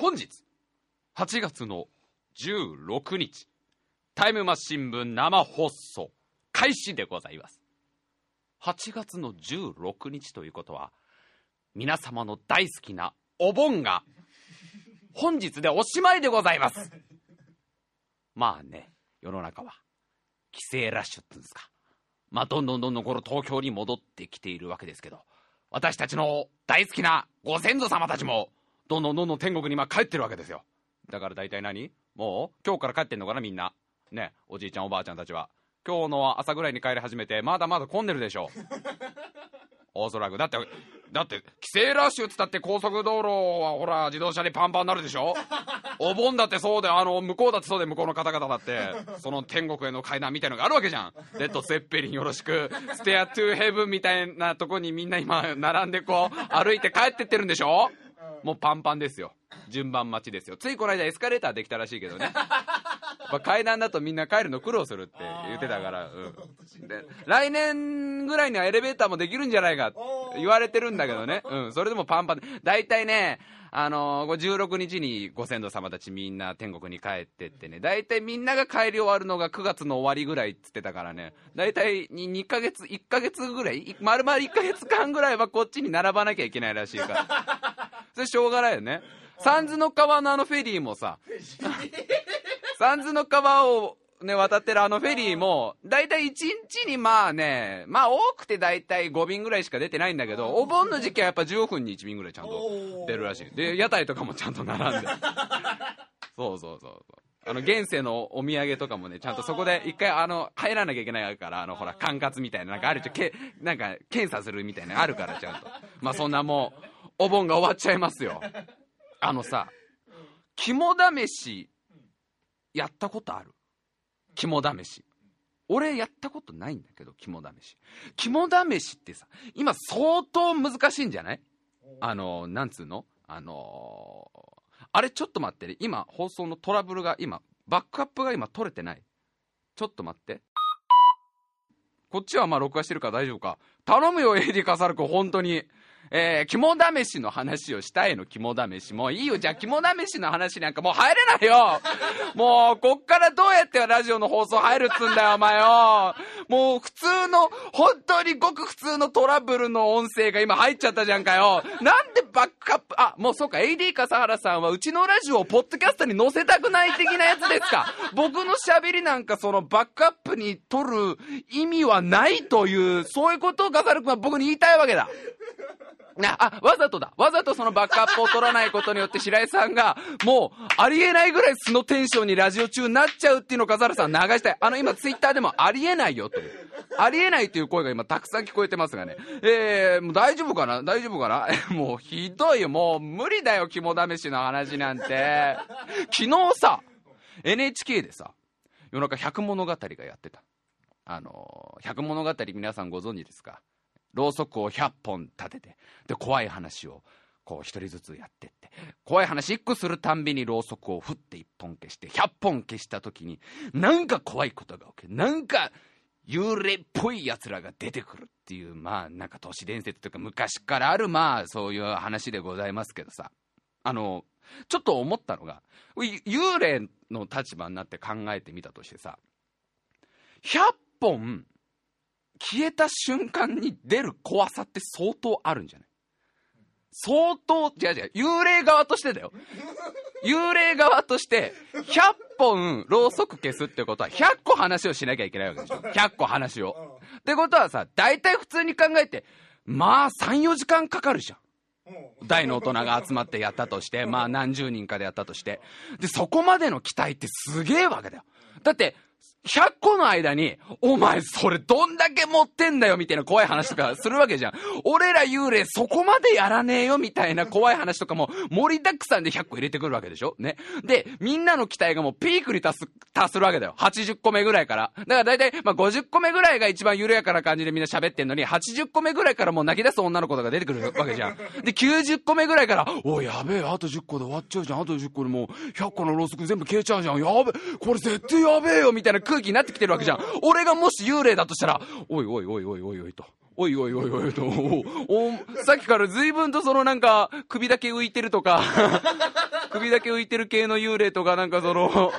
本日、8月の16日、タイムマシン部生放送、開始でございます。8月の16日ということは、皆様の大好きなお盆が、本日でおしまいでございます。まあね、世の中は、帰省ラッシュっていうんですか。まあ、どんどんどんどんこの東京に戻ってきているわけですけど、私たちの大好きなご先祖様たちも、どんどんどんどん天国に今帰ってるわけですよ。だから大体何？もう今日から帰ってんのかなみんな。ね、おじいちゃんおばあちゃんたちは。今日の朝ぐらいに帰り始めて、まだまだ混んでるでしょ。おそらく。だって、だって、帰省ラッシュっつったって高速道路はほら、自動車でパンパンになるでしょお盆だってそうで、あの、向こうだってそうで、向こうの方々だって、その天国への階段みたいのがあるわけじゃん。レッド・セッペリンよろしく、ステア・トゥ・ヘブンみたいなとこにみんな今、並んでこう、歩いて帰ってってるんでしょもうパンパンですよ。順番待ちですよ。ついこの間エスカレーターできたらしいけどね。まあ、階段だとみんな帰るの苦労するって言ってたから、うん、で来年ぐらいにはエレベーターもできるんじゃないか言われてるんだけどね、うん、それでもパンパン。で大体ねあのー、16日にご先祖様たちみんな天国に帰ってってね。大体みんなが帰り終わるのが9月の終わりぐらいっつってたからね。大体に2ヶ月1ヶ月ぐらい丸々1ヶ月間ぐらいはこっちに並ばなきゃいけないらしいから。それしょうがないよね。三途の川のあのフェリーもさ。三途の川をね、渡ってるあのフェリーも、だいたい1日にまあね、まあ多くてだいたい5便ぐらいしか出てないんだけど、お盆の時期はやっぱ15分に1便ぐらいちゃんと出るらしい。で、屋台とかもちゃんと並んで。そうそうそうそう。あの、現世のお土産とかもね、ちゃんとそこで一回、あの、入らなきゃいけないから、あの、ほら、管轄みたいな、なんかあるじゃん、け、なんか、検査するみたいなのあるから、ちゃんと。まあそんなもう、お盆が終わっちゃいますよ。あのさ、肝試し、やったことある？肝試し。俺やったことないんだけど肝試し。肝試しってさ今相当難しいんじゃない？あのなんつうの？あのーあれちょっと待ってね。今放送のトラブルが今バックアップが今取れてない。ちょっと待って。こっちはまあ録画してるから大丈夫か。頼むよ AD カサル君本当に。えー、肝試しの話をしたいの、肝試し。も。ういいよ、じゃあ肝試しの話なんかもう入れないよ。もう、こっからどうやってラジオの放送入るっつんだよ、お前よ。もう普通の、本当にごく普通のトラブルの音声が今入っちゃったじゃんかよ。なんでバックアップ、あ、もうそうか、AD 笠原さんはうちのラジオをポッドキャストに載せたくない的なやつですか。僕の喋りなんかそのバックアップに取る意味はないという、そういうことを笠原君は僕に言いたいわけだ。なあ、わざとだ。わざとそのバックアップを取らないことによって白井さんが、もう、ありえないぐらい素のテンションにラジオ中になっちゃうっていうのを笠原さん流したい。あの、今ツイッターでもありえないよという。ありえないという声が今たくさん聞こえてますがね。えー、もう大丈夫かな？大丈夫かな？もうひどいよ。もう無理だよ、肝試しの話なんて。昨日さ、NHK でさ、夜中百物語がやってた。あの、百物語皆さんご存知ですか？ろうそくを100本立ててで怖い話をこう一人ずつやってって。怖い話1個するたんびにろうそくを振って1本消して100本消した時になんか怖いことが起きる。なんか幽霊っぽいやつらが出てくるっていうまあなんか都市伝説というか昔からあるまあそういう話でございますけどさ。あのちょっと思ったのが幽霊の立場になって考えてみたとしてさ100本消えた瞬間に出る怖さって相当あるんじゃない？相当、違う違う、幽霊側としてだよ。幽霊側として、100本ろうそく消すってことは、100個話をしなきゃいけないわけでしょ。100個話を。ってことはさ、大体普通に考えて、まあ3、4時間かかるじゃん。大の大人が集まってやったとして、まあ何十人かでやったとして。で、そこまでの期待ってすげえわけだよ。だって、100個の間に、お前それどんだけ持ってんだよみたいな怖い話とかするわけじゃん。俺ら幽霊そこまでやらねえよみたいな怖い話とかも盛りだくさんで100個入れてくるわけでしょ？ね。で、みんなの期待がもうピークに達す、達するわけだよ。80個目ぐらいから。だから大体、まあ50個目ぐらいが一番緩やかな感じでみんな喋ってんのに、80個目ぐらいからもう泣き出す女の子とか出てくるわけじゃん。で、90個目ぐらいから、おいやべえ、あと10個で終わっちゃうじゃん。あと10個でもう100個のろうそく全部消えちゃうじゃん。やべえ、これ絶対やべえよみたいな空気になってきてるわけじゃん。俺がもし幽霊だとしたら、おいおいおいおいおいおいと。おいおいおいおいと、おおさっきから随分とそのなんか、首だけ浮いてるとか、首だけ浮いてる系の幽霊とかなんかその、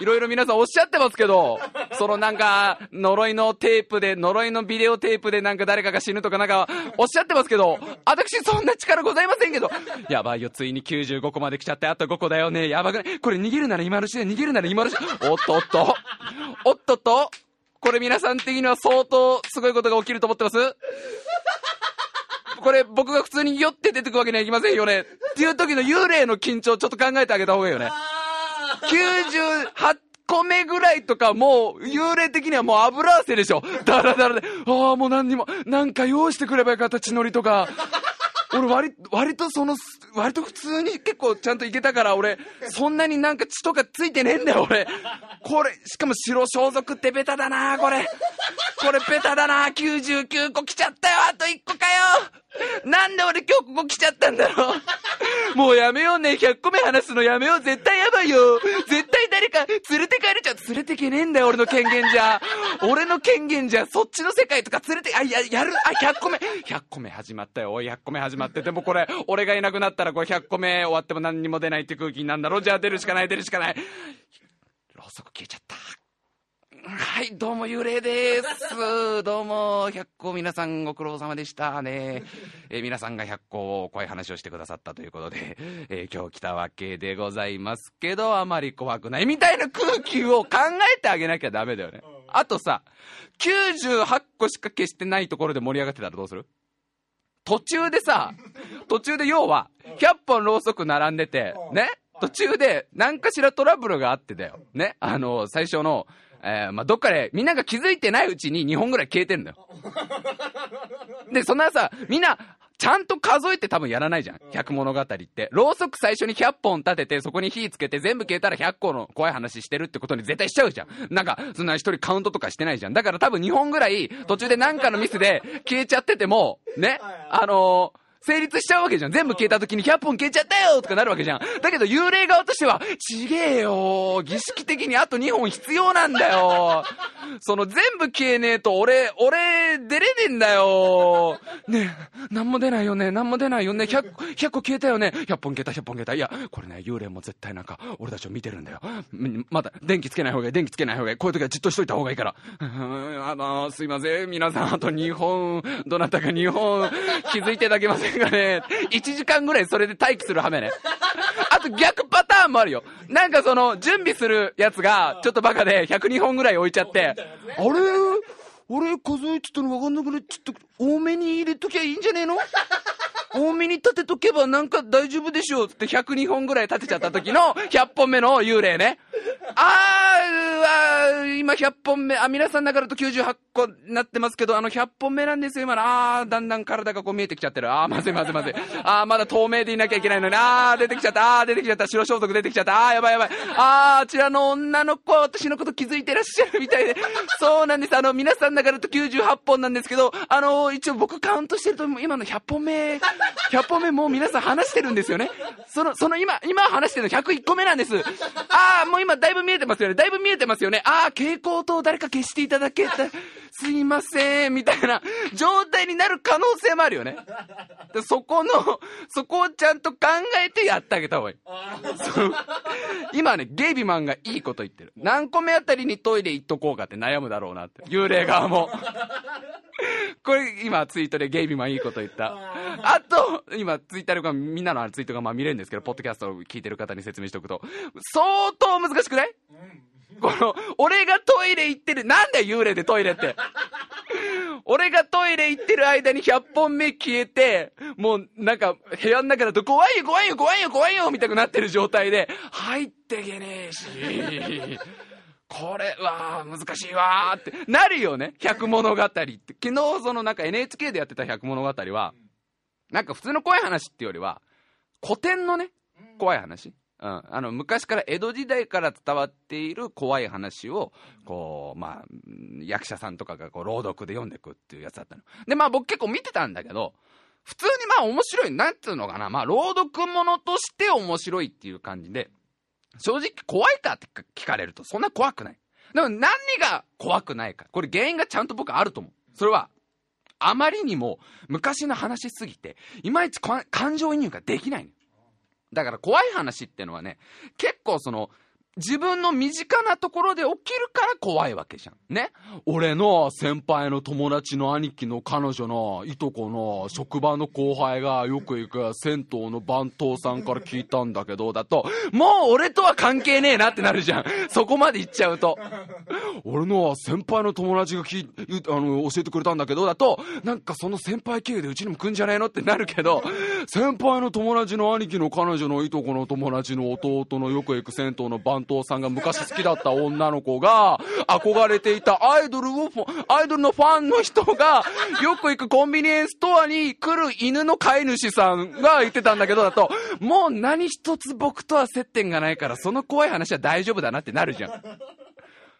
いろいろ皆さんおっしゃってますけど、そのなんか、呪いのテープで、呪いのビデオテープでなんか誰かが死ぬとかなんか、おっしゃってますけど、私そんな力ございませんけど、やばいよ、ついに95個まで来ちゃって、あと5個だよね、やばくない？これ逃げるなら今のうちで逃げるなら今のうち。おっとおっと、おっとっと、これ皆さん的には相当すごいことが起きると思ってます？これ僕が普通に酔って出てくわけにはいきませんよね。っていう時の幽霊の緊張ちょっと考えてあげた方がいいよね。98個目ぐらいとかもう、幽霊的にはもう油汗でしょ。だらだらで、ああ、もう何にも、なんか用意してくればよかった、血のりとか。俺割、割とその、割と普通に結構ちゃんといけたから、俺、そんなになんか血とかついてねえんだよ、俺。これ、しかも白装束ってベタだな、これ。これベタだな、99個来ちゃったよ、あと1個かよ。なんで俺今日ここ来ちゃったんだろうもうやめようね。100個目話すのやめよう。絶対やばいよ。絶対誰か連れて帰れちゃう。連れてけねえんだよ、俺の権限じゃ。俺の権限じゃ、そっちの世界とか連れて、あ、や、やる、あ、100個目。100個目始まったよ。おい、100個目始まって。でもこれ、俺がいなくなったら、これ100個目終わっても何にも出ないって空気になるんだろう。じゃあ出るしかない、出るしかない。ろうそく消えちゃった。はい、どうも幽霊です。どうも、100個皆さんご苦労様でしたね。えー、皆さんが100個怖い話をしてくださったということで、えー、今日来たわけでございますけど、あまり怖くないみたいな空気を考えてあげなきゃダメだよね。あとさ、98個しか消してないところで盛り上がってたらどうする？途中でさ、途中で要は、100本ろうそく並んでて、ね？途中で何かしらトラブルがあってだよ。ね？あの、最初の、えー、まあ、どっかで、みんなが気づいてないうちに2本ぐらい消えてんだよ。で、そんなさ、みんな、ちゃんと数えて多分やらないじゃん。100物語って。ろうそく最初に100本立てて、そこに火つけて、全部消えたら100個の怖い話してるってことに絶対しちゃうじゃん。なんか、そんな一人カウントとかしてないじゃん。だから多分2本ぐらい、途中でなんかのミスで消えちゃってても、ね、あのー成立しちゃうわけじゃん。全部消えた時に100本消えちゃったよとかなるわけじゃん。だけど幽霊側としては、ちげえよ儀式的にあと2本必要なんだよその全部消えねえと俺、俺、出れねえんだよねえ、なんも出ないよね、なんも出ないよね、100, 100個消えたよね、100本消えた、100本消えた。いや、これね、幽霊も絶対なんか、俺たちを見てるんだよ。まだ、電気つけない方がいい、電気つけない方がいい。こういう時はじっとしといた方がいいから。あの、すいません、皆さん、あと2本、どなたか2本、気づいていただけませんがね、1時間ぐらいそれで待機する羽目ね。あと逆パターンもあるよ。なんかその、準備するやつが、ちょっとバカで102本ぐらい置いちゃって、あれ？俺数えてたの分かんなくなっちゃった。多めに入れときゃいいんじゃねえの？多めに立てとけばなんか大丈夫でしょう？って102本ぐらい立てちゃった時の100本目の幽霊ね。あー、今100本目、あ、皆さんだからと98個なってますけど、あの100本目なんですよ、今の。あー、だんだん体がこう見えてきちゃってる。あー、まずいまずいまずい。あー、まだ透明でいなきゃいけないのに。あー、出てきちゃった。あー、出てきちゃった。白装束出てきちゃった。あー、やばいやばい。あー、あちらの女の子は、私のこと気づいてらっしゃるみたいで。そうなんです。あの、皆さんだからと98本なんですけど、あの、一応僕カウントしてると、今の100本目、100本目もう皆さん話してるんですよね。その、その今、今話してるの101個目なんです。あー、もう今だいぶ見えてますよね。だいぶ見えてますよね。あー、蛍光灯誰か消していただけた。すいません、みたいな状態になる可能性もあるよね。そこの、そこをちゃんと考えてやってあげた方がいい。今ね、ゲイビマンがいいこと言ってる。何個目あたりにトイレ行っとこうかって悩むだろうなって。幽霊側も。これ、今ツイートでゲイビマンいいこと言った。あと、今ツイッターでみんなのツイートがまあ見れるんですけど、ポッドキャストを聞いてる方に説明しておくと、相当難しくない？この、俺がトイレ行ってる、なんだよ幽霊でトイレって。俺がトイレ行ってる間に100本目消えて、もうなんか部屋の中だと怖いよ怖いよ怖いよ怖いよみたいになってる状態で、入ってけねえし。これは難しいわーってなるよね。百物語って。昨日そのなんか NHK でやってた百物語は、なんか普通の怖い話っていうよりは、古典のね、怖い話。うん、あの昔から江戸時代から伝わっている怖い話をこう、まあ、役者さんとかがこう朗読で読んでいくっていうやつだったの。でまあ僕結構見てたんだけど普通にまあ面白いなんていうのかなまあ朗読ものとして面白いっていう感じで正直怖いかって聞かれるとそんな怖くない。でも何が怖くないかこれ原因がちゃんと僕あると思う。それはあまりにも昔の話すぎて、いまいち感情移入ができないの。だから怖い話ってのはね、結構その、自分の身近なところで起きるから怖いわけじゃん。ね。俺の先輩の友達の兄貴の彼女のいとこの職場の後輩がよく行く銭湯の番頭さんから聞いたんだけど、だと、もう俺とは関係ねえなってなるじゃん。そこまで言っちゃうと。俺の先輩の友達がきあの教えてくれたんだけど、だと、なんかその先輩経由でうちにも来んじゃねえのってなるけど、先輩の友達の兄貴の彼女のいとこの友達の弟のよく行く銭湯の番頭藤さんが昔好きだった女の子が、憧れていたアイドルを、アイドルのファンの人が、よく行くコンビニエンスストアに来る犬の飼い主さんが言ってたんだけどだと、もう何一つ僕とは接点がないから、その怖い話は大丈夫だなってなるじゃん。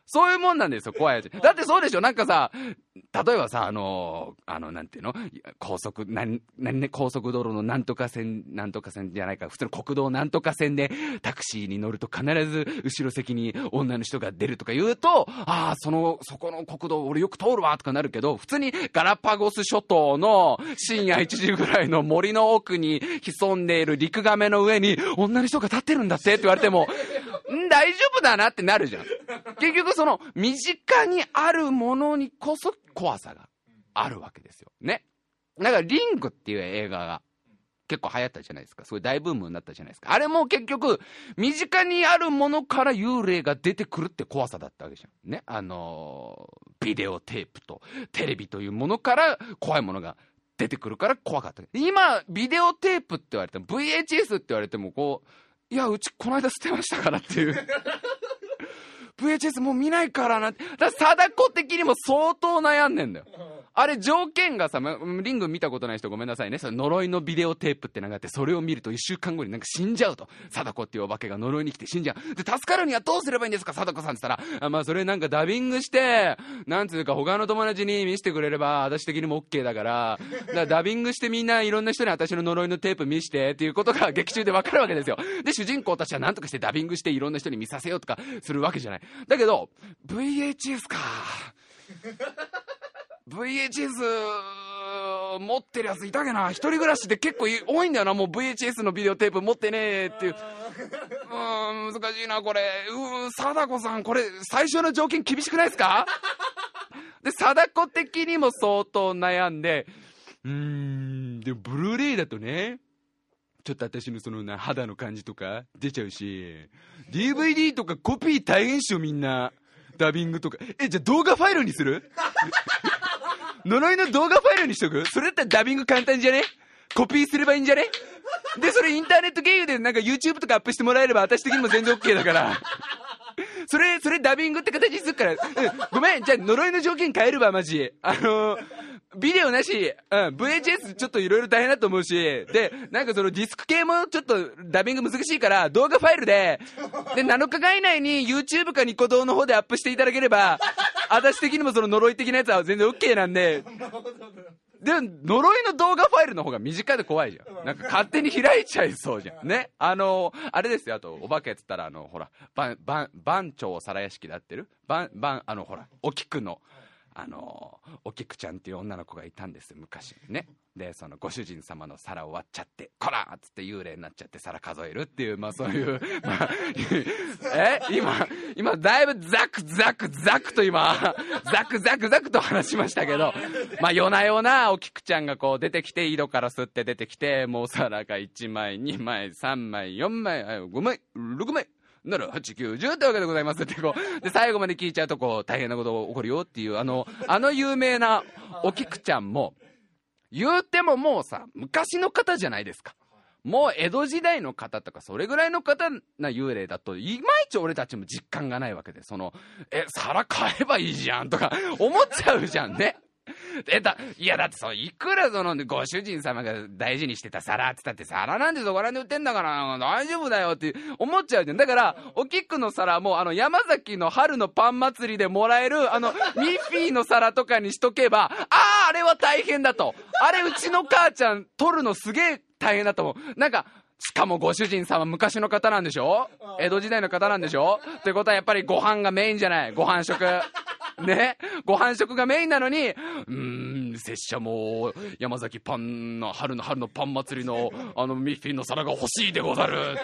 そういうもんなんですよ、怖いやつ。だってそうでしょなんかさ、例えばさ、あのー、あの、なんていうの？高速、なん、なんね、高速道路のなんとか線、なんとか線じゃないか、普通の国道なんとか線でタクシーに乗ると必ず後ろ席に女の人が出るとか言うと、ああ、その、そこの国道俺よく通るわとかなるけど、普通にガラパゴス諸島の深夜1時ぐらいの森の奥に潜んでいる陸亀の上に女の人が立ってるんだってって言われても、ん大丈夫だなってなるじゃん。結局その、身近にあるものにこそ怖さがあるわけですよ。ね。だから、リングっていう映画が結構流行ったじゃないですか。すごい大ブームになったじゃないですか。あれも結局、身近にあるものから幽霊が出てくるって怖さだったわけじゃん。ね。あのー、ビデオテープとテレビというものから怖いものが出てくるから怖かった。今、ビデオテープって言われても、VHS って言われても、こう、いや、うちこの間捨てましたからっていう。VHS もう見ないからな。だから貞子的にも相当悩んでんだよ。あれ条件がさ、リング見たことない人ごめんなさいね。その呪いのビデオテープってのがあって、それを見ると1週間後になんか死んじゃうと。貞子っていうお化けが呪いに来て死んじゃう。で、助かるにはどうすればいいんですか、貞子さんって言ったら、あまあそれなんかダビングして、なんつうか他の友達に見せてくれれば、私的にも OK だから、だからダビングしてみんないろんな人に私の呪いのテープ見してっていうことが劇中でわかるわけですよ。で、主人公たちは何とかしてダビングしていろんな人に見させようとかするわけじゃない。だけど、VHS か。VHS 持ってるやついたけな。一人暮らしで結構多いんだよな。もう VHS のビデオテープ持ってねえっていう。うん、難しいな、これ。うん、貞子さん、これ、最初の条件厳しくないですか？で、貞子的にも相当悩んで、うーん、で、ブルーレイだとね、ちょっと私のそのな、肌の感じとか出ちゃうし、DVD とかコピー大変っしょ、みんな。ダビングとか。え、じゃあ動画ファイルにする？呪いの動画ファイルにしとく？それだったらダビング簡単じゃね？コピーすればいいんじゃね？で、それインターネット経由でなんか YouTube とかアップしてもらえれば私的にも全然 OK だから。それ、それダビングって形にするから、ごめん、じゃあ呪いの条件変えるわ、マジ。あのー、ビデオなし、うん、VHS ちょっといろいろ大変だと思うし、で、なんかそのディスク系もちょっとダビング難しいから、動画ファイルで、で、7日間以内に YouTube かニコ動の方でアップしていただければ、私的にもその呪い的なやつは全然 OK なんで、で、呪いの動画ファイルの方が短で怖いじゃん。なんか勝手に開いちゃいそうじゃん。ね。あの、あれですよ。あと、お化けっつったら、あの、ほら、番、番、番長皿屋敷でやってる番、番、あの、ほら、お菊の、あのお菊ちゃんっていう女の子がいたんです昔ねでそのご主人様の皿を割っちゃって「こら!」っつって幽霊になっちゃって皿数えるっていうまあそういうまあ え今今だいぶザクザクザクと今ザクザクザクと話しましたけどまあ夜な夜なお菊ちゃんがこう出てきて井戸から吸って出てきてもう皿が1枚2枚3枚4枚5枚6枚なら、8、9、10ってわけでございますってこう、で、最後まで聞いちゃうと、こう、大変なことが起こるよっていう、あの、あの有名なお菊ちゃんも、言うてももうさ、昔の方じゃないですか。もう江戸時代の方とか、それぐらいの方な幽霊だと、いまいち俺たちも実感がないわけで、その、え、皿買えばいいじゃんとか、思っちゃうじゃんね。えだ、いやだってそう、いくらそのご主人様が大事にしてた皿って言ったって皿なんてそこらで売ってんだから大丈夫だよって思っちゃうじゃん。だから、おきくの皿もあの山崎の春のパン祭りでもらえるあの ミッフィーの皿とかにしとけば、ああ、あれは大変だと。あれうちの母ちゃん取るのすげえ大変だと思う。なんか、しかもご主人様昔の方なんでしょ？江戸時代の方なんでしょ？ってことはやっぱりご飯がメインじゃない？ご飯食。ね？ご飯食がメインなのに、うーん、拙者も山崎パンの春の春のパン祭りのあのミッフィンの皿が欲しいでござる。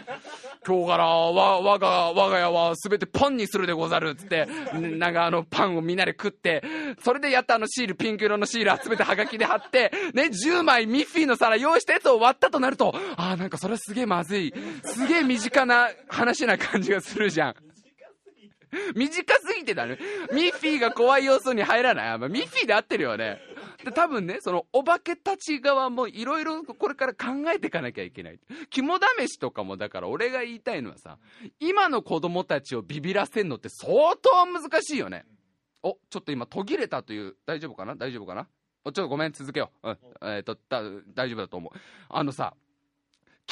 今日からわ我が我が家は全てパンにするでござるっつってなんかあのパンをみんなで食ってそれでやったあのシールピンク色のシール集めてはがきで貼ってね10枚ミッフィンの皿用意したやつを割ったとなるとああなんかそれはすげえまずいすげえ身近な話な感じがするじゃん短すぎてだね。ミッフィーが怖い要素に入らない。まあ、ミッフィーで合ってるよね。で、多分ね、そのお化けたち側もいろいろこれから考えていかなきゃいけない。肝試しとかもだから俺が言いたいのはさ、今の子供たちをビビらせんのって相当難しいよね。お、ちょっと今途切れたという、大丈夫かな？大丈夫かな？おちょっとごめん、続けよう。うん。えっ、と、大丈夫だと思う。あのさ、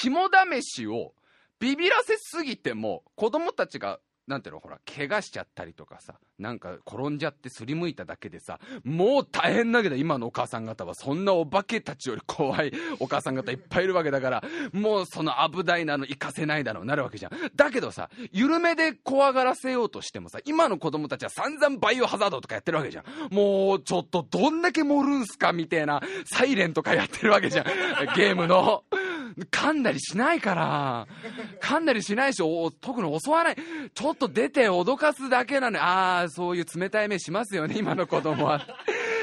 肝試しをビビらせすぎても子供たちがなんていうのほら怪我しちゃったりとかさなんか転んじゃってすりむいただけでさもう大変だけど今のお母さん方は。そんなお化けたちより怖いお母さん方いっぱいいるわけだからもうその危ないなの行かせないだろうなるわけじゃん。だけどさ緩めで怖がらせようとしてもさ今の子供たちは散々バイオハザードとかやってるわけじゃん。もうちょっとどんだけ盛るんすかみたいなサイレンとかやってるわけじゃん。ゲームの。噛んだりしないから。噛んだりしないし、お特に襲わない。ちょっと出て脅かすだけなのに、ああ、そういう冷たい目しますよね、今の子供は。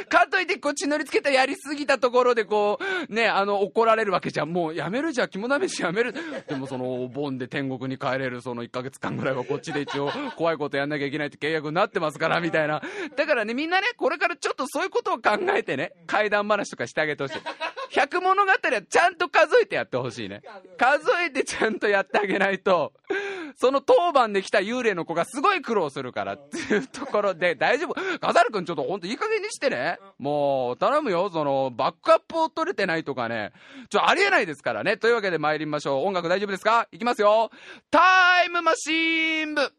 かといってこう血のりつけたやりすぎたところでこうねあの怒られるわけじゃん。もうやめるじゃん。肝試しやめる。でもそのお盆で天国に帰れるその1ヶ月間ぐらいはこっちで一応怖いことやんなきゃいけないって契約になってますからみたいな。だからねみんなねこれからちょっとそういうことを考えてね怪談話とかしてあげてほしい。百物語はちゃんと数えてやってほしいね。数えてちゃんとやってあげないと。その当番で来た幽霊の子がすごい苦労するからっていうところで、大丈夫ガザル君ちょっとほんといい加減にしてね。もう、頼むよ。その、バックアップを取れてないとかね。ちょ、ありえないですからね。というわけで参りましょう。音楽大丈夫ですか？いきますよ。タイムマシーン部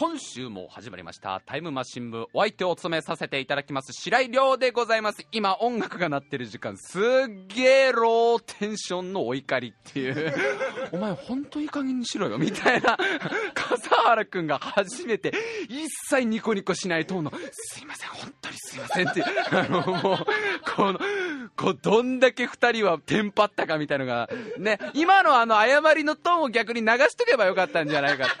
今週も始まりました。タイムマシン部お相手を務めさせていただきます。白井亮でございます。今音楽が鳴ってる時間すっげえローテンションのお怒りっていう。お前本当いい加減にしろよみたいな。笠原君が初めて一切ニコニコしないトーンのすいません本当にすいませんって。あのもうこのこうどんだけ2人はテンパったかみたいのがね。今のあの謝りのトーンを逆に流しとけばよかったんじゃないか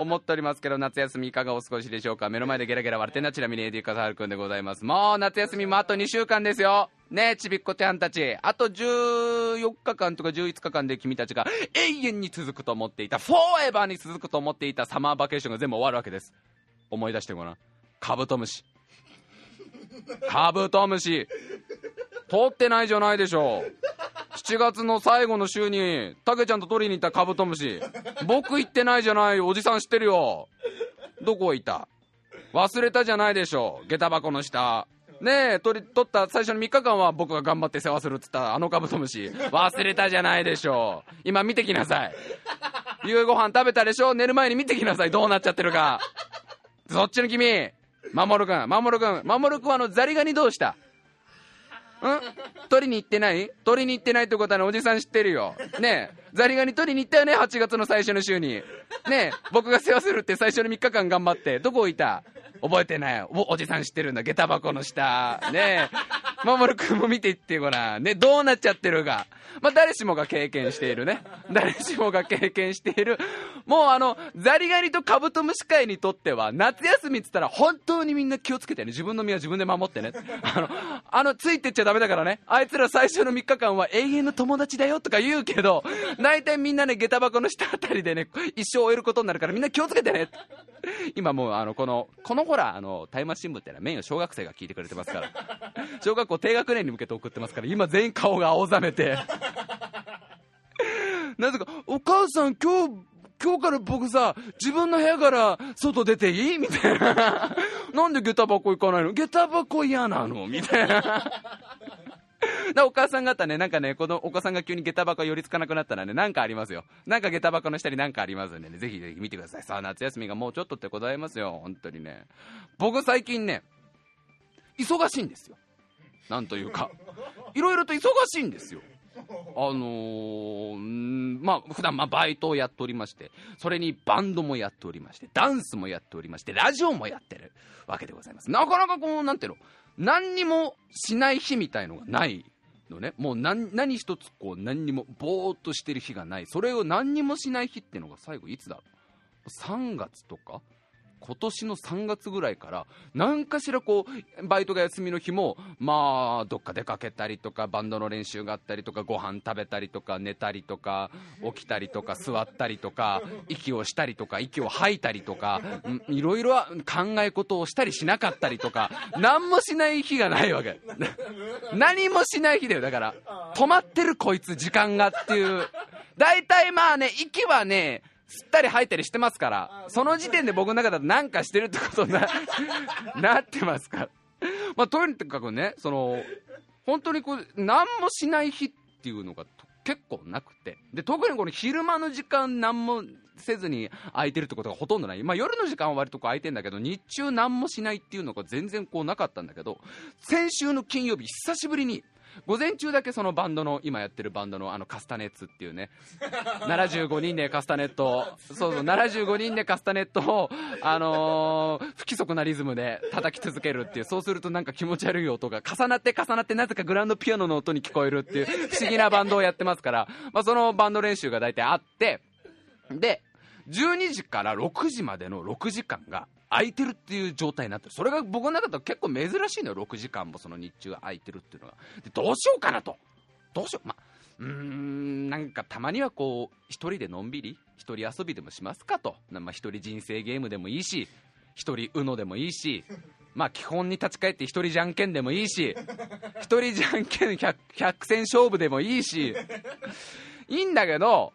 思っておりますけど、夏休みいかがお過ごしでしょうか？目の前でゲラゲラ割ってなちなみに AD 笠原くんでございます。もう夏休みもあと2週間ですよ。ねえ、ちびっこちゃんたち。あと14日間とか11日間で君たちが永遠に続くと思っていた、フォーエバーに続くと思っていたサマーバケーションが全部終わるわけです。思い出してごらん。カブトムシ。カブトムシ。通ってないじゃないでしょう。7月の最後の週に、たけちゃんと取りに行ったカブトムシ。僕行ってないじゃない、おじさん知ってるよ。どこ行った？忘れたじゃないでしょ。下駄箱の下。ねえ、取り、取った最初の3日間は僕が頑張って世話するっつったあのカブトムシ。忘れたじゃないでしょ。今見てきなさい。夕ご飯食べたでしょ？寝る前に見てきなさい。どうなっちゃってるか。そっちの君。守くん、守くん、守くんはあのザリガニどうした取りに行ってない？取りに行ってないってことはね、おじさん知ってるよ。ねえ、ザリガニ取りに行ったよね、8月の最初の週に。ねえ、僕が世話するって最初の3日間頑張って、どこ置いた？覚えてない。お。おじさん知ってるんだ、下駄箱の下。ねえ、守君も見ていってごらん。ね、どうなっちゃってるか。まあ、誰しもが経験しているね。誰しもが経験している。もうあの、ザリガニとカブトムシ界にとっては、夏休みっつったら本当にみんな気をつけてね。自分の身は自分で守ってね。あの、あの、ついてっちゃダメだからね。あいつら最初の3日間は永遠の友達だよとか言うけど、大体みんなね、下駄箱の下あたりでね、一生終えることになるからみんな気をつけてね。今もうあの、この、このほら、あの、タイマー新聞ってのはメインの小学生が聞いてくれてますから。小学校低学年に向けて送ってますから、今全員顔が青ざめて。なぜか、お母さん今日、今日から僕さ、自分の部屋から外出ていい？みたいな。なんで下駄箱行かないの？下駄箱嫌なの？みたいな。だお母さん方ね、なんかね、このお子さんが急に下駄箱寄りつかなくなったらね、なんかありますよ。なんか下駄箱の下になんかありますんでね、ぜひぜひ見てください。さあ、夏休みがもうちょっとってございますよ。本当にね。僕最近ね、忙しいんですよ。なんというか。いろいろと忙しいんですよ。あのー、まあ、普段まあバイトをやっておりまして、それにバンドもやっておりまして、ダンスもやっておりまして、ラジオもやってるわけでございます。なかなかこう、なんていうの、何にもしない日みたいのがないのね。もう何何一つこう、何にもぼーっとしてる日がない。それを何にもしない日っていうのが最後いつだろう ?3 月とか？今年の3月ぐらいから何かしらこうバイトが休みの日もまあどっか出かけたりとかバンドの練習があったりとかご飯食べたりとか寝たりとか起きたりとか座ったりとか息をしたりとか息を吐いたりとかいろいろ考え事をしたりしなかったりとか何もしない日がないわけ。何もしない日だよ。だから止まってるこいつ時間がっていう。大体まあね息はね吸ったり吐いたりしてますから、その時点で僕の中だと何かしてるってことにな なってますから。まあ、とにかくね、その、本当にこう、何もしない日っていうのが結構なくて。で、特にこの昼間の時間何もせずに空いてるってことがほとんどない。まあ、夜の時間は割とこう空いてんだけど、日中何もしないっていうのが全然こうなかったんだけど、先週の金曜日、久しぶりに、午前中だけそのバンドの今やってるバンドのあのカスタネッツっていうね。75人でカスタネットそうそう75人でカスタネットをあのー、不規則なリズムで叩き続けるっていうそうするとなんか気持ち悪い音が重なって重なってなぜかグランドピアノの音に聞こえるっていう不思議なバンドをやってますから、まあ、そのバンド練習が大体あってで12時から6時までの6時間が空いてるっていう状態になってる。それが僕の中では結構珍しいのよ。6時間もその日中空いてるっていうのが。でどうしようかなと。どうしよう。まあうーんなんかたまにはこう一人でのんびり一人遊びでもしますかと、まあ、一人人生ゲームでもいいし一人 UNO でもいいしまあ基本に立ち返って一人じゃんけんでもいいし一人じゃんけん 100, 100戦勝負でもいいしいいんだけど、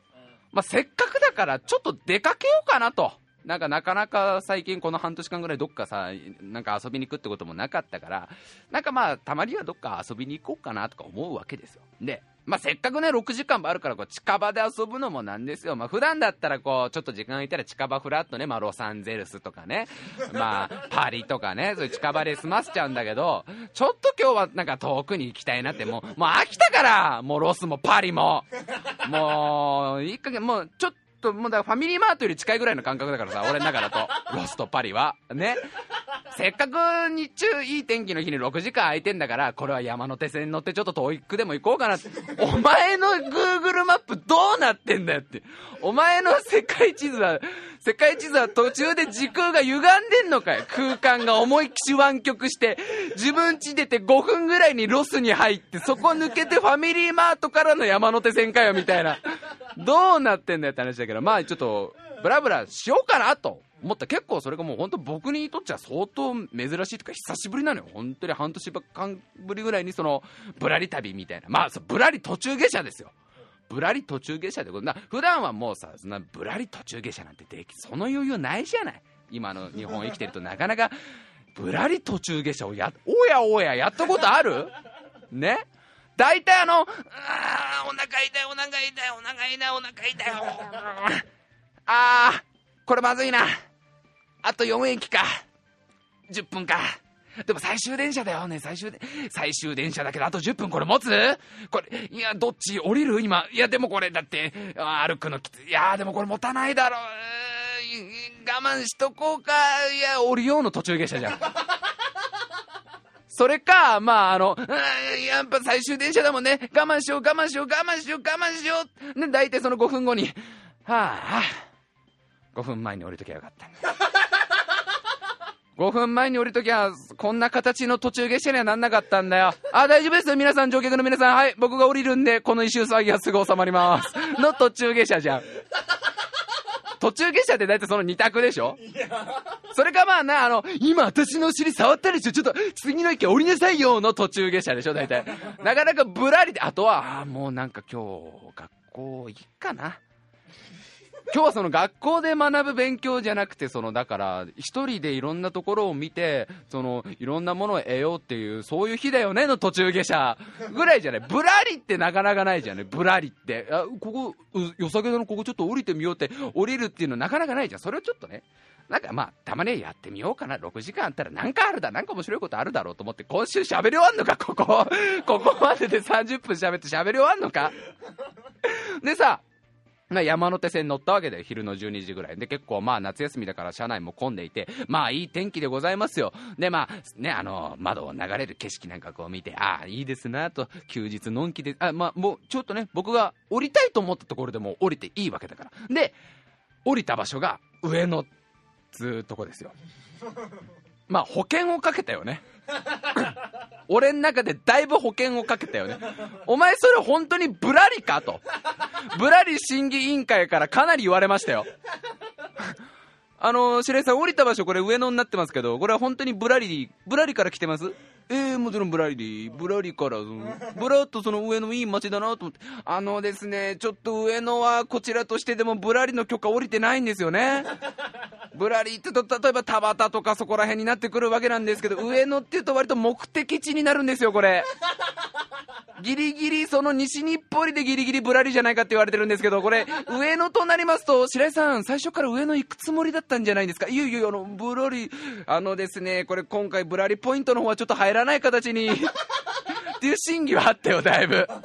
まあ、せっかくだからちょっと出かけようかなと。なんかなかなか最近この半年間ぐらいどっかさ、なんか遊びに行くってこともなかったから、なんかまあたまにはどっか遊びに行こうかなとか思うわけですよ。で、まあ、せっかくね、6時間もあるから、こう、近場で遊ぶのもなんですよ。まあ、普段だったら、こう、ちょっと時間空いたら近場フラットね、まあ、ロサンゼルスとかね、まあ、パリとかね、そういう近場で済ませちゃうんだけど、ちょっと今日はなんか遠くに行きたいなって、もう、もう飽きたからもうロスもパリももう、いい加減、もう、ちょっと、と、もうだファミリーマートより近いぐらいの感覚だからさ、俺の中だと。ロスとパリは。ね。せっかく日中いい天気の日に6時間空いてんだから、これは山手線に乗ってちょっと遠いくでも行こうかなって。お前の Google マップどうなってんだよって。お前の世界地図は、世界地図は途中で時空が歪んでんのかよ。空間が思いっきし湾曲して、自分家出て5分ぐらいにロスに入って、そこ抜けてファミリーマートからの山手線かよ、みたいな。どうなってんだよって話だけど、まあちょっと、ブラブラしようかなと思った結構それがもう本当僕にとっては相当珍しいというか久しぶりなのよ。本当に半年間ぶりぐらいにその、ぶらり旅みたいな。まあ、ぶらり途中下車ですよ。ぶらり途中下車でことな、普段はもうさ、そんなぶらり途中下車なんてでき、その余裕ないじゃない。今の日本生きてるとなかなか、ぶらり途中下車をや、おやおややったことある？ね？大体あの、あお腹痛い、お腹痛い、お腹痛い、お腹痛い。あー、これまずいな。あと4駅か。10分か。でも最終電車だよね、最終、最終電車だけどあと10分これ持つ？これ、いや、どっち降りる？今。いや、でもこれだって、歩くのきつい。いや、でもこれ持たないだろう。我慢しとこうか。いや、降りようの途中下車じゃん。それか、まあ、あの、やっぱ最終電車だもんね。我慢しよう、我慢しよう、我慢しよう、我慢しよう。ね、大体その5分後に、はあ、5分前に降りときゃよかった。5分前に降りときゃ、こんな形の途中下車にはなんなかったんだよ。あ、大丈夫ですよ。皆さん、乗客の皆さん。はい、僕が降りるんで、この一周騒ぎはすぐ収まります。の途中下車じゃん。途中下車って大体その2択でしょ？それかまあな、あの、今私のお尻触ったでしょちょっと次の駅降りなさいよの途中下車でしょ？大体。なかなかぶらりで、あとは、ああ、もうなんか今日、学校行っかな。今日はその学校で学ぶ勉強じゃなくてそのだから一人でいろんなところを見てそのいろんなものを得ようっていうそういう日だよねの途中下車ぐらいじゃないぶらりってなかなかないじゃんねぶらりってあここよさげだのここちょっと降りてみようって降りるっていうのなかなかないじゃんそれをちょっとねなんかまあ、たまにやってみようかな。6時間あったらなんかあるだ。なんか面白いことあるだろうと思って、今週喋り終わんのか、ここ。ここまでで30分喋って喋り終わんのか？でさ、まあ、山手線乗ったわけで昼の12時ぐらい。で結構まあ夏休みだから車内も混んでいてまあいい天気でございますよ。でまあねあの窓を流れる景色なんかこう見てああいいですなと。休日のんきであまあもうちょっとね僕が降りたいと思ったところでも降りていいわけだから。で降りた場所が上野つうとこですよ。まあ保険をかけたよね俺の中でだいぶ保険をかけたよね。お前それ本当にぶらりかと。ぶらり審議委員会からかなり言われましたよ。あの白井さん降りた場所これ上野になってますけどこれは本当にぶらりぶらりから来てます？えー、もちろんぶらりぶらりからぶらっとその上野いい街だなと思って。あのですねちょっと上野はこちらとしてでもぶらりの許可降りてないんですよね。ぶらりってと例えば田端とかそこら辺になってくるわけなんですけど上野っていうと割と目的地になるんですよこれ。ギリギリその西日暮里でギリギリぶらりじゃないかって言われてるんですけどこれ上野となりますと白井さん最初から上野行くつもりだったんじゃないですか？いやいやあのぶらりあのですねこれ今回ぶらりポイントの方はちょっと入らない形に っていう審議はあったよだいぶ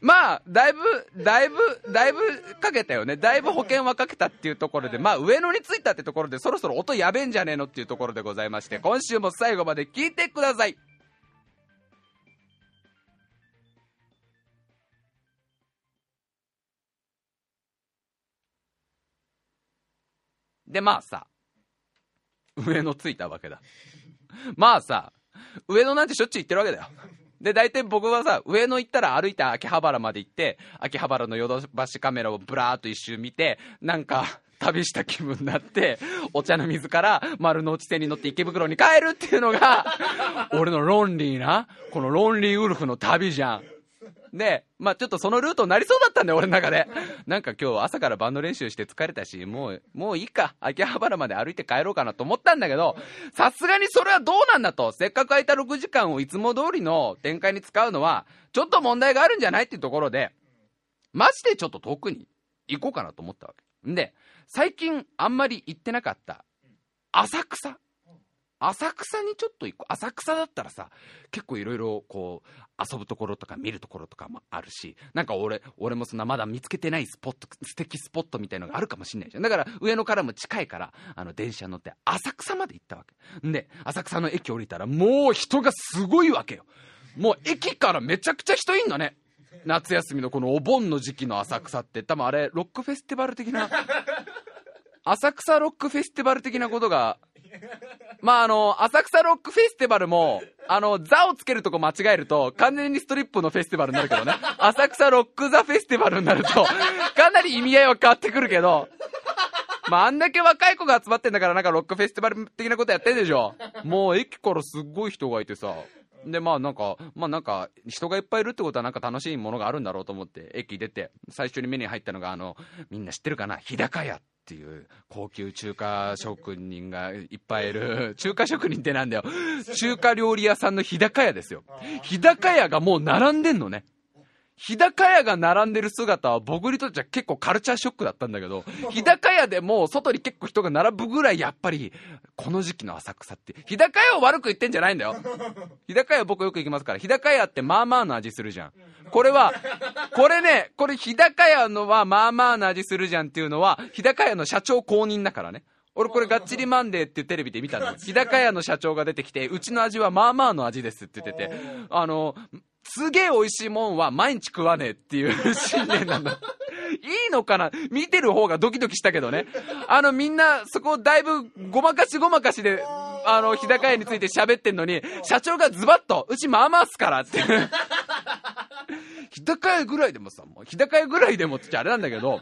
まあ、だいぶ、だいぶ、だいぶかけたよね。だいぶ保険はかけたっていうところで、まあ、上野に着いたってところで、そろそろ音やべえんじゃねえのっていうところでございまして、今週も最後まで聞いてください。で、まあさ、上野着いたわけだ。まあさ、上野なんてしょっちゅう行ってるわけだよ。で、大体僕はさ、上野行ったら歩いて秋葉原まで行って、秋葉原のヨドバシカメラをブラーっと一周見て、なんか、旅した気分になって、お茶の水から丸の内線に乗って池袋に帰るっていうのが、俺のロンリーな、このロンリーウルフの旅じゃん。で、まあちょっとそのルートになりそうだったんだよ、俺の中で。なんか今日朝からバンド練習して疲れたし、もう、もういいか。秋葉原まで歩いて帰ろうかなと思ったんだけど、さすがにそれはどうなんだと。せっかく空いた6時間をいつも通りの展開に使うのは、ちょっと問題があるんじゃないっていうところで、マジでちょっと遠くに行こうかなと思ったわけ。んで、最近あんまり行ってなかった、浅草。浅草にちょっと行こう。浅草だったらさ、結構いろいろこう、遊ぶところとか見るところとかもあるし、なんか俺、俺もそんなまだ見つけてないスポット、素敵スポットみたいのがあるかもしんないじゃん。だから上野からも近いから、あの電車乗って浅草まで行ったわけ。で、浅草の駅降りたらもう人がすごいわけよ。もう駅からめちゃくちゃ人いんのね。夏休みのこのお盆の時期の浅草って多分あれロックフェスティバル的な浅草ロックフェスティバル的なことが まああの、浅草ロックフェスティバルも、あの、座をつけるとこ間違えると、完全にストリップのフェスティバルになるけどね。浅草ロックザフェスティバルになると、かなり意味合いは変わってくるけど、まあ、あんだけ若い子が集まってんだから、なんかロックフェスティバル的なことやってんでしょ。もう駅からすっごい人がいてさ、で、まあなんか、まあなんか、人がいっぱいいるってことはなんか楽しいものがあるんだろうと思って、駅出て、最初に目に入ったのが、あの、みんな知ってるかな？日高屋っていう高級中華職人がいっぱいいる、中華職人ってなんだよ。中華料理屋さんの日高屋ですよ。日高屋がもう並んでんのね。日高屋が並んでる姿は僕にとっては結構カルチャーショックだったんだけど、日高屋でも外に結構人が並ぶぐらいやっぱり、この時期の浅草って、日高屋を悪く言ってんじゃないんだよ。日高屋僕よく行きますから、日高屋ってまあまあの味するじゃん。これは、これね、これ日高屋のはまあまあの味するじゃんっていうのは、日高屋の社長公認だからね。俺これがっちりマンデーってテレビで見たの。日高屋の社長が出てきて、うちの味はまあまあの味ですって言ってて、あの、すげえ美味しいもんは毎日食わねえっていう 信念なんだ。いいのかな？見てる方がドキドキしたけどね。あのみんなそこだいぶごまかしごまかしで、あの、日高屋について喋ってんのに、社長がズバッと、うちまあまあすからって。日高屋ぐらいでもさ、もう日高屋ぐらいでもってあれなんだけど、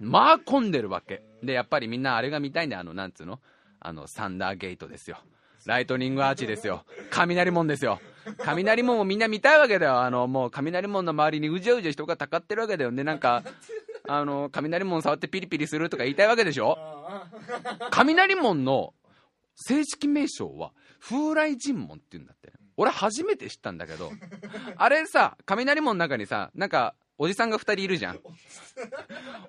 まあ混んでるわけ。で、やっぱりみんなあれが見たいんだよ。あの、なんつうの？あの、サンダーゲートですよ。ライトニングアーチですよ。雷門ですよ。雷門をみんな見たいわけだよ。あの、もう雷門の周りにうじゃうじゃ人がたかってるわけだよね。なんか、あの、雷門触ってピリピリするとか言いたいわけでしょ？雷門の正式名称は風来神門って言うんだって。俺初めて知ったんだけど、あれさ、雷門の中にさ、なんか、おじさんが二人いるじゃん。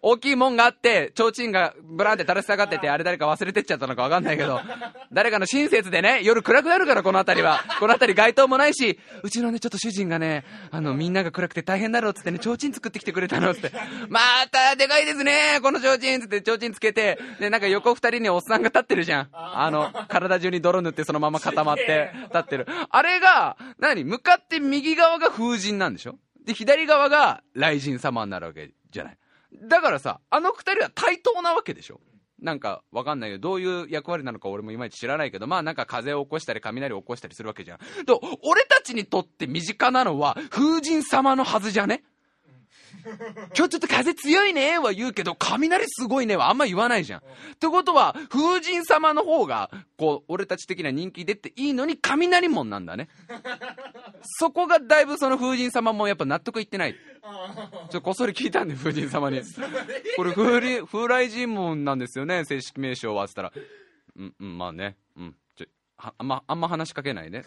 大きい門があって、提灯がブランって垂らし下がってて、あれ誰か忘れてっちゃったのかわかんないけど、誰かの親切でね、夜暗くなるからこの辺りは。この辺り街灯もないし、うちのね、ちょっと主人がね、あの、みんなが暗くて大変だろうっつってね、提灯作ってきてくれたのって、またでかいですね、この提灯っつって提灯つけて、で、なんか横二人におっさんが立ってるじゃん。あの、体中に泥塗ってそのまま固まって立ってる。あれが、何？向かって右側が風神なんでしょ？で、左側が雷神様になるわけじゃない。だからさ、あの二人は対等なわけでしょなんかわかんないけど、どういう役割なのか俺もいまいち知らないけど、まあなんか風を起こしたり雷を起こしたりするわけじゃん。と、俺たちにとって身近なのは風神様のはずじゃね？今日ちょっと風強いねは言うけど、雷すごいねはあんま言わないじゃん。ってことは、風神様の方が、こう、俺たち的な人気出ていいのに雷門なんだね。そこがだいぶその風神様もやっぱ納得いってない。ちょっとこっそり聞いたんで、風神様に。これ風来、風来神門なんですよね、正式名称は。つったら、うん、うん、まあね。うん。ちょ、はあんま、あんま話しかけないね。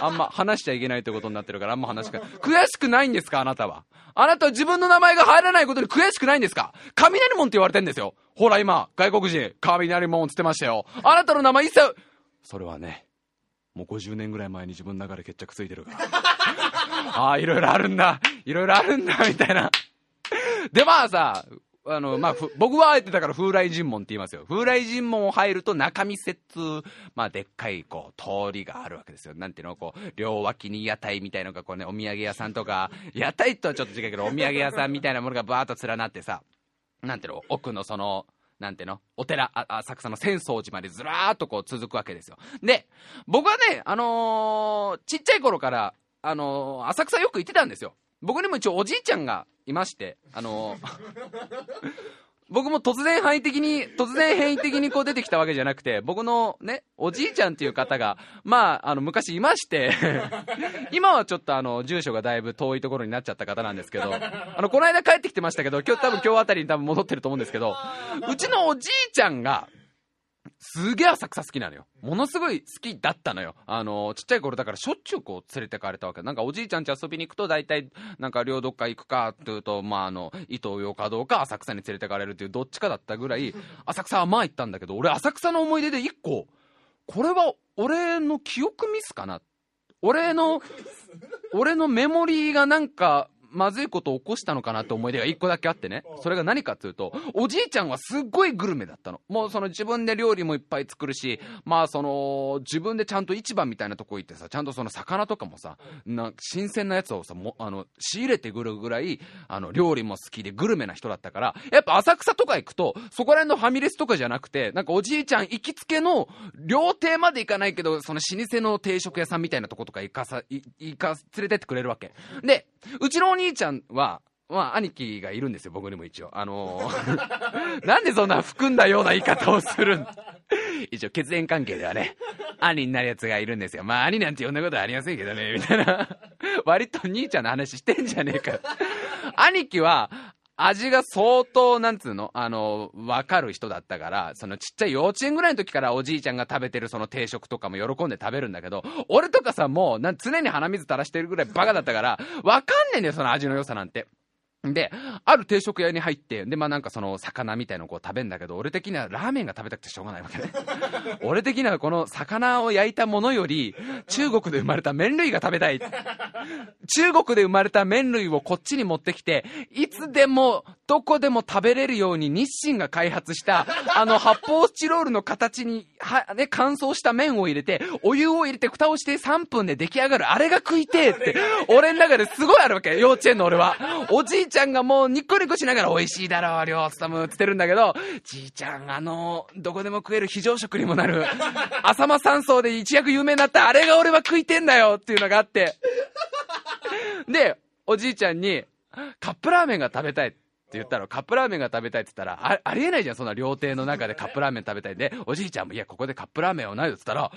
あんま話しちゃいけないってことになってるから、あんま話しかけ悔しくないんですかあなたは？あなたは自分の名前が入らないことに悔しくないんですか？雷門って言われてんですよ。ほら今、外国人、雷門って言ってましたよ。あなたの名前一切、それはね、もう50年ぐらい前に自分の中で決着ついてるから。ああ、いろいろあるんだ。いろいろあるんだ、みたいな。で、まあさ、あの、まあ、僕はあえてだから風来神門って言いますよ。風来神門を入ると中見節、まあ、でっかい、こう、通りがあるわけですよ。なんていうの、こう、両脇に屋台みたいのが、こうね、お土産屋さんとか、屋台とはちょっと違うけど、お土産屋さんみたいなものがバーッと連なってさ、なんていうの、奥のその、なんていうのお寺、浅草の浅草寺までずらーっとこう続くわけですよ。で、僕はね、あのーちっちゃい頃から、あのー浅草よく行ってたんですよ。僕にも一応おじいちゃんがいまして、あの僕も突然変異的に、突然変異的にこう出てきたわけじゃなくて、僕のね、おじいちゃんっていう方が、まあ、あの、昔いまして、今はちょっとあの、住所がだいぶ遠いところになっちゃった方なんですけど、あの、この間帰ってきてましたけど、今日多分今日あたりに多分戻ってると思うんですけど、うちのおじいちゃんが、すげえ浅草好きなのよ。ものすごい好きだったのよ。あの、ちっちゃい頃だからしょっちゅうこう連れてかれたわけ。なんかおじいちゃん家遊びに行くと大体、なんか両どっか行くかっていうと、まああの、伊東洋華堂か浅草に連れてかれるっていうどっちかだったぐらい、浅草はまあ行ったんだけど、俺浅草の思い出で一個、これは俺の記憶ミスかな俺の、俺のメモリーがなんか、まずいことを起こしたのかなって思い出が一個だけあってね。それが何かっていうと、おじいちゃんはすっごいグルメだったの。もうその自分で料理もいっぱい作るし、まあその、自分でちゃんと市場みたいなとこ行ってさ、ちゃんとその魚とかもさ、な新鮮なやつをさ、もあの、仕入れてくるぐらい、あの、料理も好きでグルメな人だったから、やっぱ浅草とか行くと、そこら辺のファミレスとかじゃなくて、なんかおじいちゃん行きつけの、料亭まで行かないけど、その老舗の定食屋さんみたいなとことか行かさ、い行か、連れてってくれるわけ。で、うちのお兄兄ちゃんは、まあ、兄貴がいるんですよ、僕にも一応。あのー なんでそんな含んだような言い方をするん一応、血縁関係ではね、兄になるやつがいるんですよ。まあ、兄なんて呼んだことはありませんけどね、みたいな。割と兄ちゃんの話してんじゃねえか。兄貴は、味が相当、なんつうの？あの、わかる人だったから、そのちっちゃい幼稚園ぐらいの時からおじいちゃんが食べてるその定食とかも喜んで食べるんだけど、俺とかさ、もう、なん常に鼻水垂らしてるぐらいバカだったから、わかんねえんだよ、その味の良さなんて。で、ある定食屋に入って、で、まあなんかその魚みたいのをこう食べんだけど、俺的にはラーメンが食べたくてしょうがないわけね。俺的にはこの魚を焼いたものより、中国で生まれた麺類が食べたい。中国で生まれた麺類をこっちに持ってきて、いつでも、どこでも食べれるように日清が開発した、あの発泡スチロールの形に、は、ね、乾燥した麺を入れて、お湯を入れて蓋をして3分で出来上がる、あれが食いてえって、俺の中ですごいあるわけ、幼稚園の俺は。おじいちゃんがもうニッコニコしながら美味しいだろう、りょうつむってってるんだけど、じいちゃん、あの、どこでも食える非常食にもなる、浅間山荘で一躍有名になった、あれが俺は食いてんだよっていうのがあって、で、おじいちゃんに、カップラーメンが食べたいって言ったら、カップラーメンが食べたいって言ったら、あありえないじゃん、そんな料亭の中でカップラーメン食べたいで、おじいちゃんも、いや、ここでカップラーメンはないよって言ったら、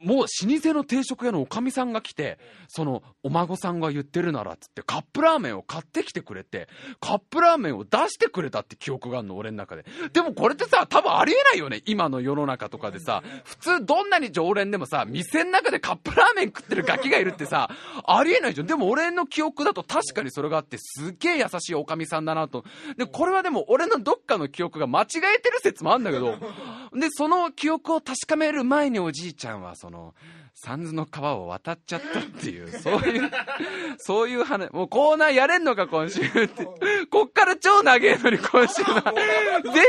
もう老舗の定食屋のおかみさんが来て、そのお孫さんが言ってるならっつってカップラーメンを買ってきてくれて、カップラーメンを出してくれたって記憶があるの、俺の中で。でもこれってさ、多分ありえないよね、今の世の中とかでさ。普通どんなに常連でもさ、店の中でカップラーメン食ってるガキがいるってさ、ありえないじゃん。でも俺の記憶だと確かにそれがあって、すっげえ優しいおかみさんだなと。で、これはでも俺のどっかの記憶が間違えてる説もあるんだけど、で、その記憶を確かめる前におじいちゃんは、その、三途の川を渡っちゃったっていう、そういう、そういう話、もうコーナーやれんのか今週って。こっから超長えのに今週は。全然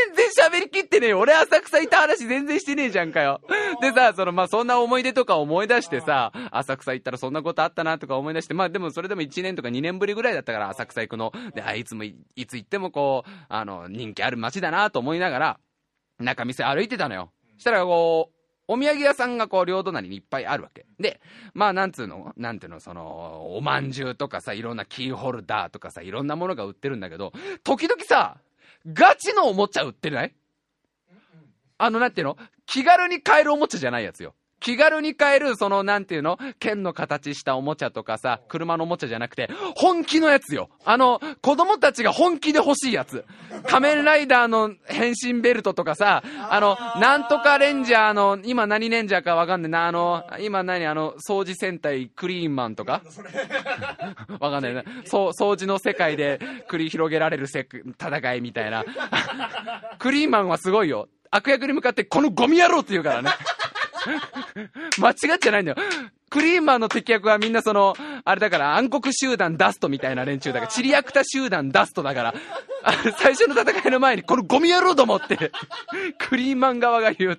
喋りきってねえよ。俺浅草いた話全然してねえじゃんかよ。でさ、そのまあそんな思い出とか思い出してさ、浅草行ったらそんなことあったなとか思い出して、まあでもそれでも1年とか2年ぶりぐらいだったから浅草行くの。で、あいつもいつ行ってもこう、あの、人気ある街だなと思いながら、中店歩いてたのよ。したらこう、お土産屋さんがこう、両隣にいっぱいあるわけ。で、まあ、なんつうの？なんていうの、その、おまんじゅうとかさ、いろんなキーホルダーとかさ、いろんなものが売ってるんだけど、時々さ、ガチのおもちゃ売ってない？あの、なんていうの？気軽に買えるおもちゃじゃないやつよ。気軽に買える、その、なんていうの？剣の形したおもちゃとかさ、車のおもちゃじゃなくて、本気のやつよ。あの、子供たちが本気で欲しいやつ。仮面ライダーの変身ベルトとかさ、あの、なんとかレンジャーの、今何レンジャーかわかんないな、あの、今何あの、掃除戦隊クリーンマンとか？わかんないな。そう、掃除の世界で繰り広げられるせ戦いみたいな。クリーンマンはすごいよ。悪役に向かって、このゴミ野郎って言うからね。間違ってないんだよ。クリーマーの敵役はみんなその、あれだから暗黒集団ダストみたいな連中だから、チリアクタ集団ダストだから、最初の戦いの前にこのゴミ野郎どもって、クリーマン側が言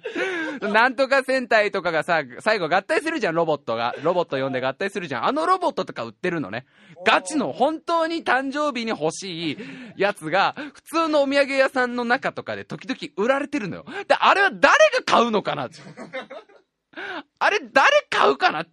う。なんとか戦隊とかがさ、最後合体するじゃん、ロボットが。ロボット呼んで合体するじゃん。あのロボットとか売ってるのね。ガチの本当に誕生日に欲しいやつが、普通のお土産屋さんの中とかで時々売られてるのよ。で、あれは誰が買うのかな？あれ誰買うかな？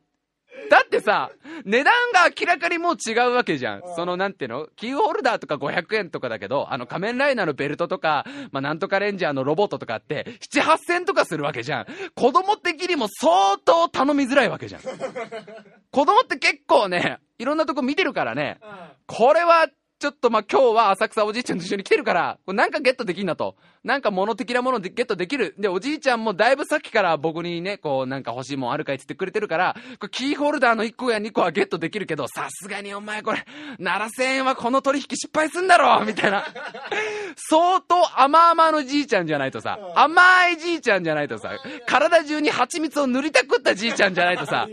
だってさ、値段が明らかにもう違うわけじゃん。そのなんていうの？キーホルダーとか500円とかだけど、あの仮面ライダーのベルトとか、まあ、なんとかレンジャーのロボットとかって、7、8000とかするわけじゃん。子供的にも相当頼みづらいわけじゃん。子供って結構ね、いろんなとこ見てるからね、これはちょっとまあ今日は浅草おじいちゃんと一緒に来てるから、これなんかゲットできんなと。なんか物的なものでゲットできる。で、おじいちゃんもだいぶさっきから僕にね、こうなんか欲しいもんあるかいって言ってくれてるから、これキーホルダーの1個や2個はゲットできるけど、さすがにお前これ、7000円はこの取引失敗すんだろみたいな。相当甘々のじいちゃんじゃないとさ、甘いじいちゃんじゃないとさ、体中に蜂蜜を塗りたくったじいちゃんじゃないとさ、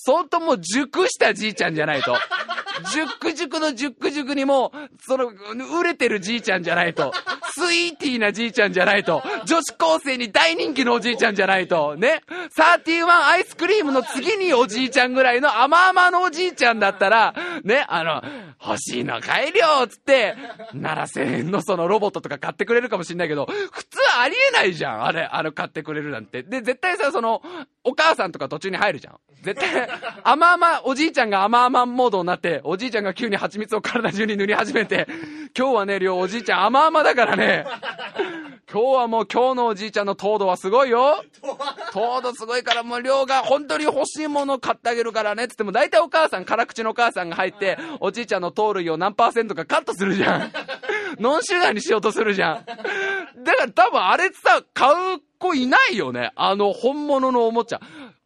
相当もう熟したじいちゃんじゃないと。熟熟の熟熟にも、その、売れてるじいちゃんじゃないと。スイーティーなじいちゃんじゃないと。女子高生に大人気のおじいちゃんじゃないと。ね。サーティワンアイスクリームの次におじいちゃんぐらいの甘々のおじいちゃんだったら、ね、あの、欲しいの買えるよつって、7000円のそのロボットとか買ってくれるかもしんないけど、普通ありえないじゃん。あれ、あの買ってくれるなんて。で、絶対さ、その、お母さんとか途中に入るじゃん。絶対、甘々、おじいちゃんが甘々モードになって、おじいちゃんが急に蜂蜜を体中に塗り始めて、今日はね、りょうおじいちゃん甘々だからね、今日はもう今日のおじいちゃんの糖度はすごいよ。糖度すごいからもうりょうが本当に欲しいもの買ってあげるからね、つっても大体お母さん、辛口のお母さんが入って、おじいちゃんの糖類を何パーセントかカットするじゃん。ノンシュガーにしようとするじゃん。だから多分あれさ、買う子いないよね。あの本物のおもちゃ。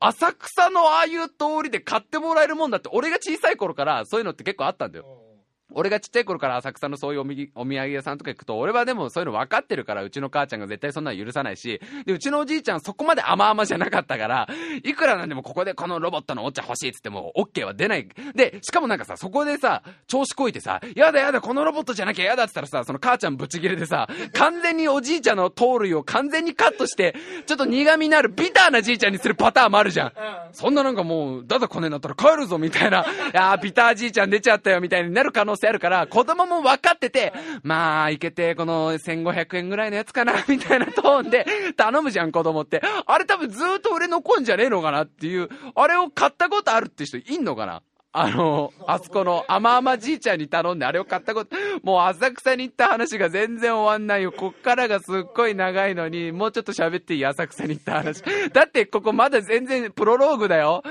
浅草のああいう通りで買ってもらえるもんだって、俺が小さい頃からそういうのって結構あったんだよ。俺がちっちゃい頃から浅草のそういうおみお土産屋さんとか行くと、俺はでもそういうの分かってるから、うちの母ちゃんが絶対そんなの許さないし、で、うちのおじいちゃんそこまで甘々じゃなかったから、いくらなんでもここでこのロボットのお茶欲しいっつっても、オッケーは出ない。で、しかもなんかさ、そこでさ、調子こいてさ、やだやだ、このロボットじゃなきゃやだって言ったらさ、その母ちゃんブチギレでさ、完全におじいちゃんの糖類を完全にカットして、ちょっと苦味のあるビターなじいちゃんにするパターンもあるじゃん。そんななんかもう、だだこねになったら帰るぞみたいな、いやビターじいちゃん出ちゃったよみたいになる可能性あるから、子供も分かってて、まあ、いけて、この1500円ぐらいのやつかな、みたいなトーンで頼むじゃん、子供って。あれ多分ずっと売れ残んじゃねえのかなっていう、あれを買ったことあるって人いんのかなあの、あそこの甘々じいちゃんに頼んであれを買ったこと、もう浅草に行った話が全然終わんないよ。こっからがすっごい長いのに、もうちょっと喋っていい浅草に行った話。だってここまだ全然プロローグだよ。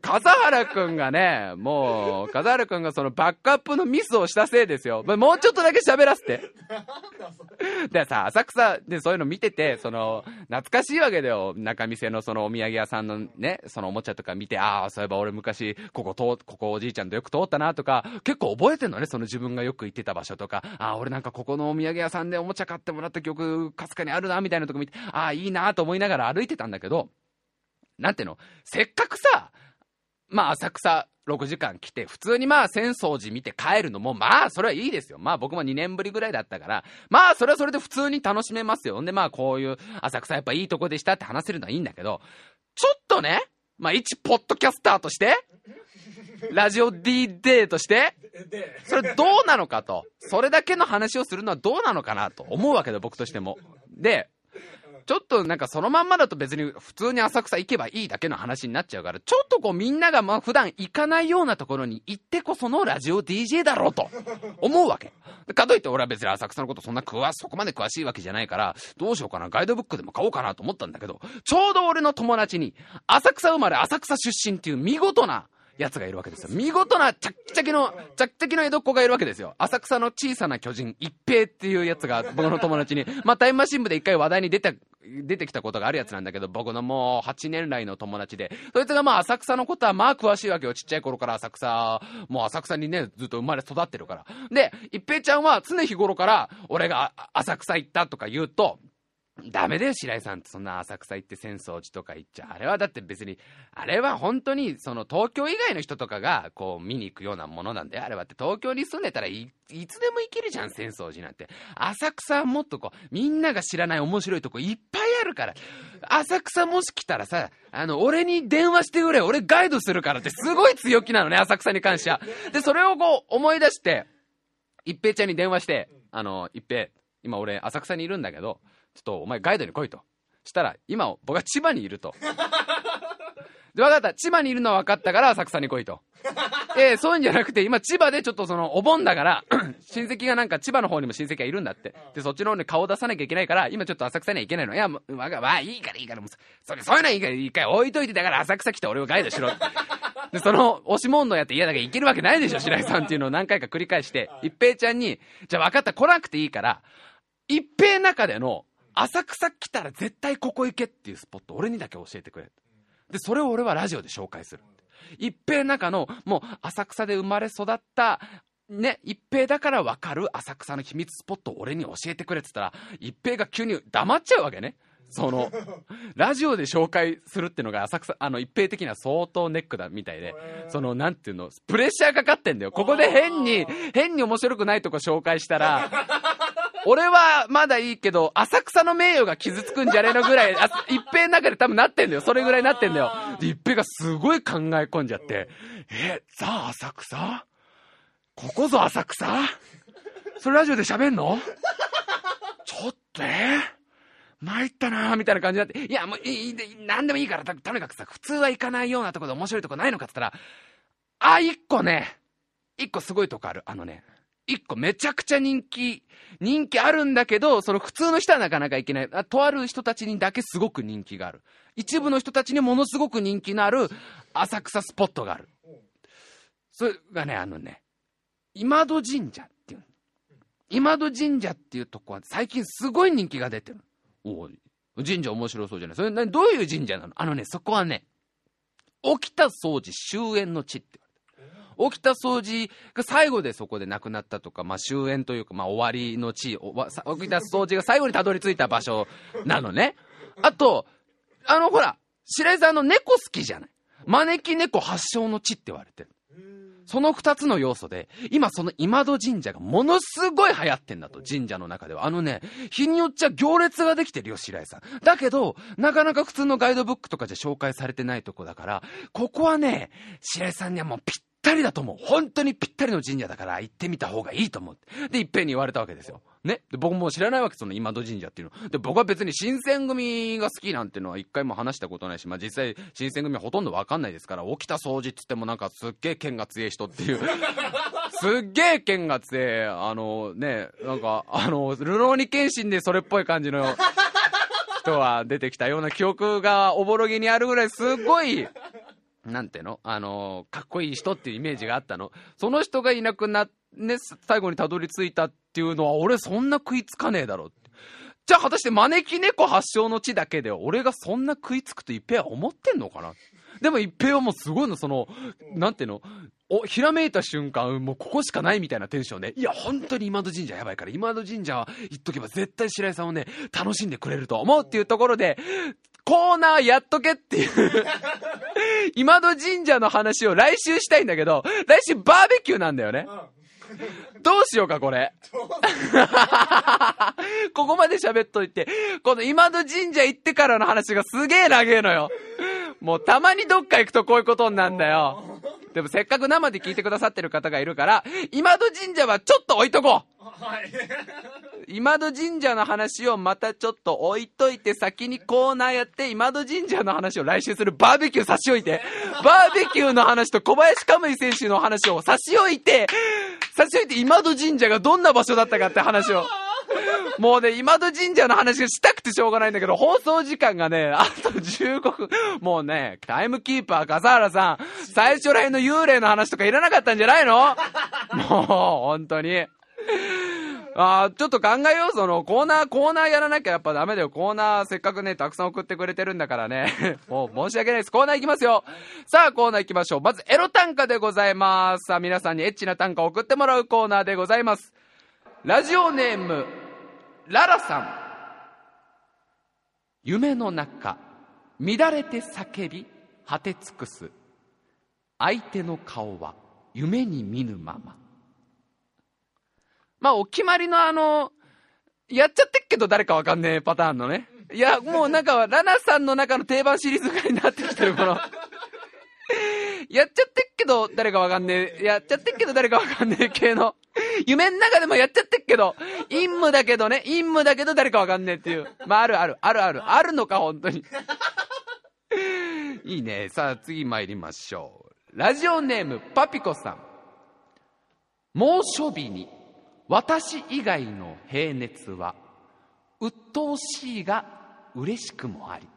笠原くんがね、もう、笠原くんがそのバックアップのミスをしたせいですよ。もうちょっとだけ喋らせて。でさ、浅草でそういうの見てて、その、懐かしいわけだよ。中店のそのお土産屋さんのね、そのおもちゃとか見て、ああ、そういえば俺昔、ここ通、ここおじいちゃんとよく通ったなとか、結構覚えてんのね、その自分がよく行ってた場所とか、ああ、俺なんかここのお土産屋さんでおもちゃ買ってもらった記憶、かすかにあるな、みたいなとこ見て、ああ、いいなと思いながら歩いてたんだけど、なんていうの、せっかくさ、まあ浅草6時間来て、普通にまあ浅草寺見て帰るのも、まあそれはいいですよ。まあ僕も2年ぶりぐらいだったから、まあそれはそれで普通に楽しめますよ。んでまあこういう浅草やっぱいいとこでしたって話せるのはいいんだけど、ちょっとね、まあ一ポッドキャスターとして、ラジオ D デーとして、それどうなのかと。それだけの話をするのはどうなのかなと思うわけだ、僕としても。で、ちょっとなんかそのまんまだと別に普通に浅草行けばいいだけの話になっちゃうから、ちょっとこうみんながまあ普段行かないようなところに行ってこそのラジオ DJ だろうと思うわけ。かといって俺は別に浅草のことそんな詳し、そこまで詳しいわけじゃないから、どうしようかな、ガイドブックでも買おうかなと思ったんだけど、ちょうど俺の友達に、浅草生まれ浅草出身っていう見事なやつがいるわけですよ。見事な、チャッキチャキの、チャッキチャキの江戸っ子がいるわけですよ。浅草の小さな巨人、一平っていうやつが、僕の友達に、まあ、タイムマシン部で一回話題に出て、出てきたことがあるやつなんだけど、僕のもう8年来の友達で、そいつがまあ浅草のことはまあ詳しいわけよ。ちっちゃい頃から浅草、もう浅草にね、ずっと生まれ育ってるから。で、一平ちゃんは常日頃から、俺が浅草行ったとか言うと、ダメだよ、白井さんってそんな浅草行って浅草寺とか行っちゃ。あれはだって別に、あれは本当に、その東京以外の人とかが、こう見に行くようなものなんだよ。あれはって東京に住んでたらい、つでも行けるじゃん、浅草寺なんて。浅草はもっとこう、みんなが知らない面白いとこいっぱいあるから。浅草もし来たらさ、あの、俺に電話してくれ、俺ガイドするからってすごい強気なのね、浅草に関しては。で、それをこう思い出して、一平ちゃんに電話して、あの、一平、今俺浅草にいるんだけど、ちょっとお前ガイドに来いと。したら、今、僕は千葉にいると。で、分かった。千葉にいるのは分かったから浅草に来いと。えー、そういうんじゃなくて、今千葉でちょっとその、お盆だから 親戚がなんか千葉の方にも親戚がいるんだって。で、そっちの方に顔出さなきゃいけないから、今ちょっと浅草には行けないの。いや、まあ、まあ、いいからいいから、もう、それ、そういうのはいいから、一回置いといて、だから浅草来て俺をガイドしろ。で、その、押し問答やって嫌だから行けるわけないでしょ、白井さんっていうのを何回か繰り返して、一平ちゃんに、じゃあ分かった、来なくていいから、一平中での、浅草来たら絶対ここ行けっていうスポット俺にだけ教えてくれでそれを俺はラジオで紹介する一平中のもう浅草で生まれ育ったね、一平だから分かる浅草の秘密スポットを俺に教えてくれって言ったら、一平が急に黙っちゃうわけね。その、ラジオで紹介するっていうのが浅草、あの、一平的には相当ネックだみたいで、その、なんていうの、プレッシャーかかってんだよ。ここで変に、変に面白くないとこ紹介したら、俺はまだいいけど、浅草の名誉が傷つくんじゃねえのぐらい、一平の中で多分なってんだよ。それぐらいなってんだよ。で、一平がすごい考え込んじゃって、え、ザ・浅草？ここぞ浅草？それラジオで喋んの？ちょっとえ？参ったなーみたいな感じになって、いや、もういい、なんでもいいから、とにかくさ、普通は行かないようなとこで面白いとこないのかって言ったら、あ、一個ね、一個すごいとこある。あのね、一個めちゃくちゃ人気、人気あるんだけど、その普通の人はなかなかいけない。とある人たちにだけすごく人気がある。一部の人たちにものすごく人気のある浅草スポットがある。それがね、あのね、今戸神社っていう。今戸神社っていうとこは最近すごい人気が出てる。お神社面白そうじゃないそれどういう神社なの？あのね、そこはね、起きた掃除終焉の地って起きた掃除が最後でそこで亡くなったとか、まあ、終焉というか、まあ、終わりの地、起きた掃除が最後にたどり着いた場所なのね。あと、あの、ほら、白井さんの猫好きじゃない？招き猫発祥の地って言われてる。その二つの要素で、今その今戸神社がものすごい流行ってんだと、神社の中では。あのね、日によっちゃ行列ができてるよ、白井さん。だけど、なかなか普通のガイドブックとかじゃ紹介されてないとこだから、ここはね、白井さんにはもうぴったりだと思う。本当にぴったりの神社だから行ってみた方がいいと思う。で、いっぺんに言われたわけですよ。ね。で、僕も知らないわけ、その今戸神社っていうの。で、僕は別に新選組が好きなんていうのは一回も話したことないし、まあ実際新選組はほとんどわかんないですから、起きた掃除っつってもなんかすっげえ剣が強い人っていう。すっげえ剣が強い、あのね、なんか、あの、ルローニケンシンでそれっぽい感じの人は出てきたような記憶がおぼろげにあるぐらいすごい、なんていうの？あの、かっこいい人っていうイメージがあったの。その人がいなくなって、ね、最後にたどり着いたっていうのは、俺そんな食いつかねえだろ。じゃあ果たして招き猫発祥の地だけで、俺がそんな食いつくと一平は思ってんのかなでも一平はもうすごいの、その、なんていうの？お、ひらめいた瞬間、もうここしかないみたいなテンションで、いや、本当に今戸神社やばいから、今戸神社は言っとけば絶対白井さんをね、楽しんでくれると思うっていうところで、コーナーやっとけっていう 今戸神社の話を来週したいんだけど、来週バーベキューなんだよね。どうしようか、これ。ここまで喋っといて、この今戸神社行ってからの話がすげえ長えのよ。もうたまにどっか行くとこういうことになんだよ。でもせっかく生で聞いてくださってる方がいるから、今戸神社はちょっと置いとこうはい。今戸神社の話をまたちょっと置いといて、先にコーナーやって、今戸神社の話を来週するバーベキュー差し置いて、バーベキューの話と小林カムイ選手の話を差し置いて、差し置いて今戸神社がどんな場所だったかって話を。もうね、今戸神社の話がしたくてしょうがないんだけど、放送時間がね、あと15分。もうね、タイムキーパー笠原さん、最初らへんの幽霊の話とかいらなかったんじゃないの？もう、本当に。あちょっと考えよう、その、コーナー、コーナーやらなきゃやっぱダメだよ。コーナーせっかくね、たくさん送ってくれてるんだからね。もう申し訳ないです。コーナー行きますよ。さあ、コーナー行きましょう。まず、エロ短歌でございます。さあ、皆さんにエッチな短歌を送ってもらうコーナーでございます。ラジオネーム、ララさん。夢の中、乱れて叫び、果て尽くす。相手の顔は夢に見ぬまま。まあ、お決まりのあの、やっちゃってっけど誰かわかんねえパターンのね。いや、もうなんか、ラナさんの中の定番シリーズぐらいになってきてる、この。やっちゃってっけど誰かわかんねえ。やっちゃってっけど誰かわかんねえ系の。夢の中でもやっちゃってっけど、陰夢だけどね、陰夢だけど誰かわかんねえっていう。まあ、あるある、あるある、あるのか、本当に。いいね。さあ、次参りましょう。ラジオネーム、パピコさん。猛暑日に私以外の平熱は鬱陶しいが嬉しくもあり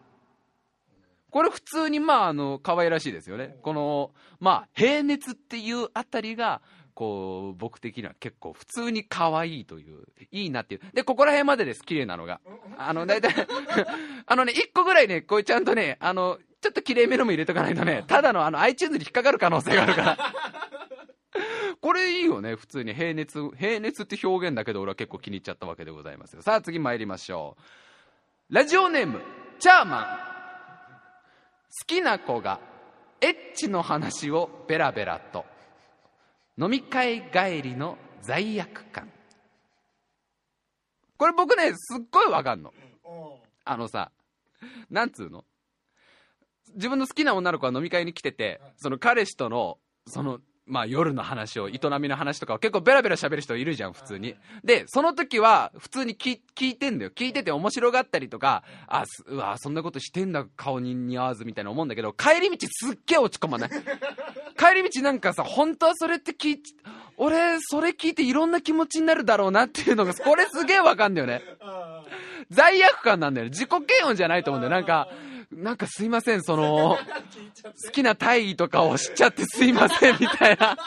これ普通にまああの可愛らしいですよねこのまあ平熱っていうあたりがこう僕的には結構普通に可愛いといういいなっていうでここら辺までです綺麗なのがあの大体あのね1 個ぐらいねこういうちゃんとねあのちょっと綺麗めのも入れとかないとねただのあの iTunes に引っかかる可能性があるから これいいよね、普通に平熱。平熱って表現だけど俺は結構気に入っちゃったわけでございますよ。さあ次参りましょう。ラジオネーム、チャーマン。好きな子がエッチの話をベラベラと。飲み会帰りの罪悪感。これ僕ね、すっごいわかんの。あのさ、なんつうの？自分の好きな女の子が飲み会に来てて、その彼氏との、そのまあ夜の話を、営みの話とかを結構ベラベラ喋る人いるじゃん、普通に。で、その時は普通に聞聞いてんだよ。聞いてて面白がったりとか、あ、うわ、そんなことしてんだ、顔に似合わずみたいな思うんだけど、帰り道すっげえ落ち込まない？帰り道なんかさ、本当はそれって聞い、俺、それ聞いていろんな気持ちになるだろうなっていうのが、これすげえわかんだよね。罪悪感なんだよね。自己嫌悪じゃないと思うんだよ。なんか、なんかすいません、その、好きな大義とかを知っちゃってすいません、みたいな。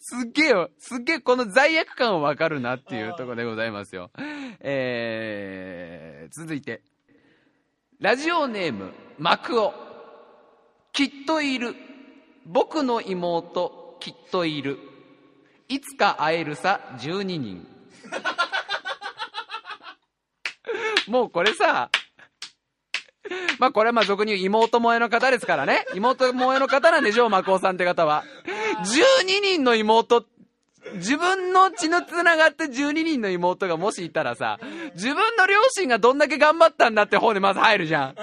すっげえよ。すっげえこの罪悪感わかるなっていうところでございますよ。えー、続いて。ラジオネーム、マクオ。きっといる。僕の妹、きっといる。いつか会えるさ、12人。もうこれさ、まあこれはまあ俗に言う妹萌えの方ですからね。妹萌えの方なんでしょう、マコオさんって方は。12人の妹、自分の血の繋がった12人の妹がもしいたらさ、自分の両親がどんだけ頑張ったんだって方でまず入るじゃん。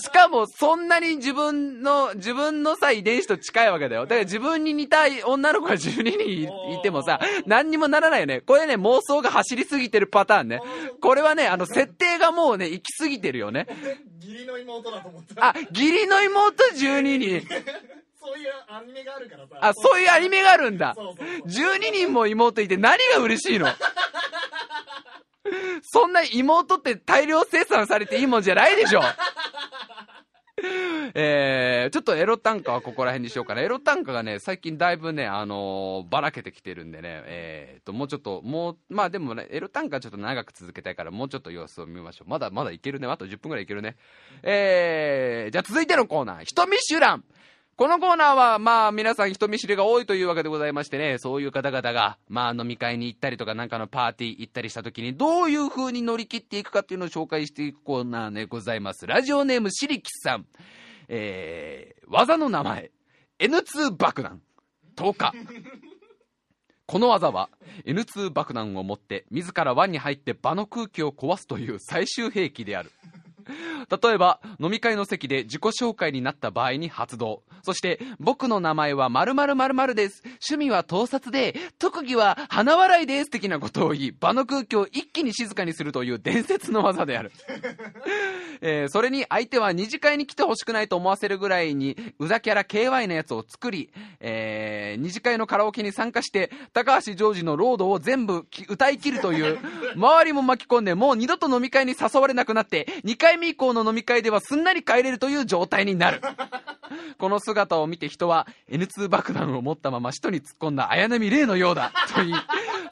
しかも、そんなに自分の、自分のさ、遺伝子と近いわけだよ。だから自分に似た女の子が12人いてもさ、何にもならないよね。これね、妄想が走りすぎてるパターンね。これはね、あの、設定がもうね、行き過ぎてるよね。義理の妹だと思った。あ、義理の妹12人。そういうアニメがあるからさ。あ、そういうアニメがあるんだ。そうそうそう。12人も妹いて何が嬉しいの？そんな妹って大量生産されていいもんじゃないでしょ えー、ちょっとエロ短歌はここら辺にしようかな。エロ短歌がね、最近だいぶね、あのーばらけてきてるんでね、えーと、もうちょっと、もう、まあでもね、エロ短歌はちょっと長く続けたいから、もうちょっと様子を見ましょう。まだまだいけるね。あと10分ぐらいいけるね。えー、じゃあ続いてのコーナー、人見知らん。このコーナーは、まあ、皆さん人見知りが多いというわけでございましてね、そういう方々が、まあ、飲み会に行ったりとか、なんかのパーティー行ったりした時に、どういう風に乗り切っていくかっていうのを紹介していくコーナーでございます。ラジオネーム、しりきさん。えー、技の名前、N2 爆弾、10日。この技は N2 爆弾を持って自ら輪に入って場の空気を壊すという最終兵器である。例えば飲み会の席で自己紹介になった場合に発動。そして僕の名前は〇〇〇〇です。趣味は盗撮で特技は鼻笑いです的なことを言い場の空気を一気に静かにするという伝説の技である、えーそれに相手は二次会に来てほしくないと思わせるぐらいにうざキャラ KY のやつを作り、えー二次会のカラオケに参加して高橋ジョージのロードを全部歌い切るという周りも巻き込んでもう二度と飲み会に誘われなくなって2回目以降の飲み会ではすんなり帰れるという状態になる。この姿を見て人は N2 爆弾を持ったまま使徒に突っ込んだ綾波レイのようだと言い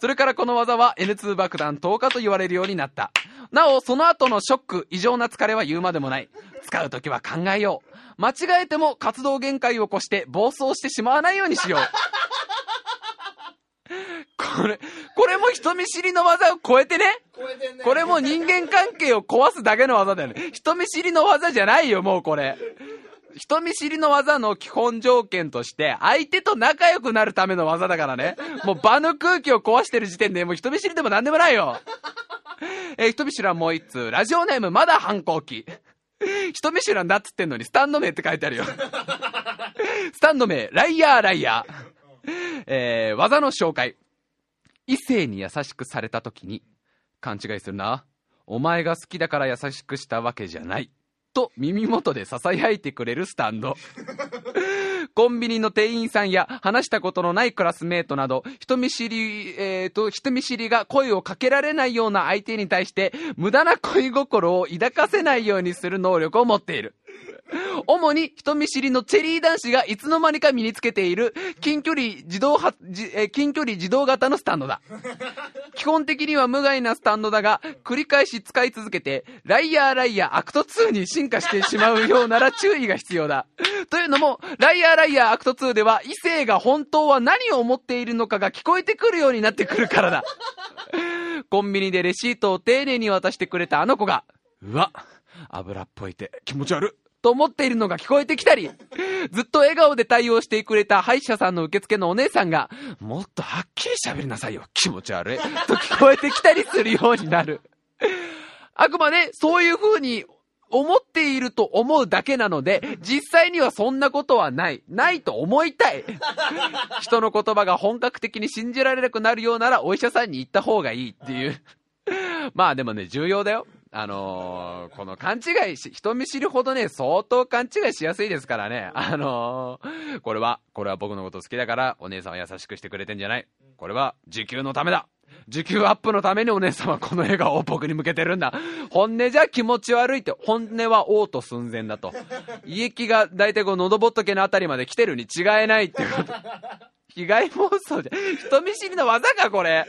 それからこの技は N2 爆弾10日と言われるようになった。なおその後のショック異常な疲れは言うまでもない。使う時は考えよう。間違えても活動限界を越して暴走してしまわないようにしよう。これこれも人見知りの技を超えてね超えてんね。これもう人間関係を壊すだけの技だよね。人見知りの技じゃないよ、もうこれ。人見知りの技の基本条件として、相手と仲良くなるための技だからね。もう場の空気を壊してる時点で、もう人見知りでもなんでもないよ。えー人見知らんもう一通。ラジオネームまだ反抗期。人見知らんだっつってんのに、スタンド名って書いてあるよ。スタンド名、ライヤーライヤー。えー技の紹介。異性に優しくされた時に、勘違いするな。お前が好きだから優しくしたわけじゃない。と耳元で囁いてくれるスタンド。コンビニの店員さんや話したことのないクラスメートなど、人見知り、えーと、人見知りが声をかけられないような相手に対して、無駄な恋心を抱かせないようにする能力を持っている。主に人見知りのチェリー男子がいつの間にか身につけている近距離自動は、じえー近距離自動型のスタンドだ。基本的には無害なスタンドだが、繰り返し使い続けて、ライヤーライヤーアクト2に進化してしまうようなら注意が必要だ。というのも、ライヤーライヤーアクト2では、異性が本当は何を思っているのかが聞こえてくるようになってくるからだ。コンビニでレシートを丁寧に渡してくれたあの子が、うわ、油っぽいて気持ち悪い。と思っているのが聞こえてきたり、ずっと笑顔で対応してくれた歯医者さんの受付のお姉さんが、もっとはっきり喋りなさいよ、気持ち悪い。と聞こえてきたりするようになる。あくまでそういう風に思っていると思うだけなので、実際にはそんなことはない。ないと思いたい。人の言葉が本格的に信じられなくなるようならお医者さんに行った方がいいっていう。まあでもね、重要だよ。あのーこの勘違いし、人見知りほどね、相当勘違いしやすいですからね。あのーこれは、これは僕のこと好きだから、お姉さんは優しくしてくれてんじゃない。これは、時給のためだ。時給アップのためにお姉さんはこの笑顔を僕に向けてるんだ。本音じゃ気持ち悪いって、本音は嘔吐寸前だと。胃液が大体こう喉仏のあたりまで来てるに違いないってこと。被害妄想じゃ。人見知りの技か、これ。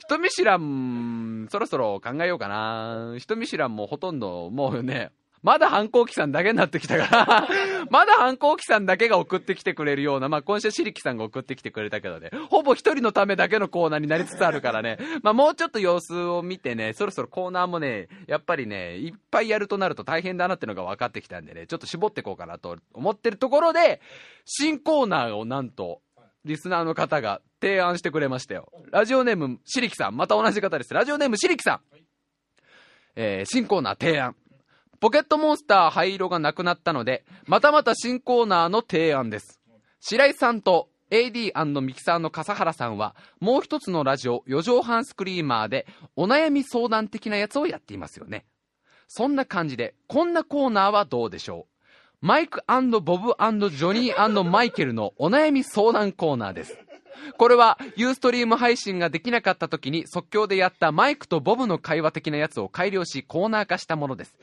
人見知らん、そろそろ考えようかな。人見知らんもほとんど、もうね、まだ反抗期さんだけになってきたから、まだ反抗期さんだけが送ってきてくれるような、まあ今週しりきさんが送ってきてくれたけどね、ほぼ一人のためだけのコーナーになりつつあるからね、まあもうちょっと様子を見てね、そろそろコーナーもね、やっぱりね、いっぱいやるとなると大変だなってのが分かってきたんでね、ちょっと絞っていこうかなと思ってるところで、新コーナーをなんと、リスナーの方が提案してくれましたよ。ラジオネーム、しりきさん。また同じ方です。ラジオネーム、しりきさん。えー、新コーナー提案。ポケットモンスター灰色がなくなったので、またまた新コーナーの提案です。白井さんと AD& ミキサーの笠原さんは、もう一つのラジオ、四畳半スクリーマーで、お悩み相談的なやつをやっていますよね。そんな感じで、こんなコーナーはどうでしょうマイクボブジョニーマイケルのお悩み相談コーナーです。これは、ユーストリーム配信ができなかった時に即興でやったマイクとボブの会話的なやつを改良しコーナー化したものです。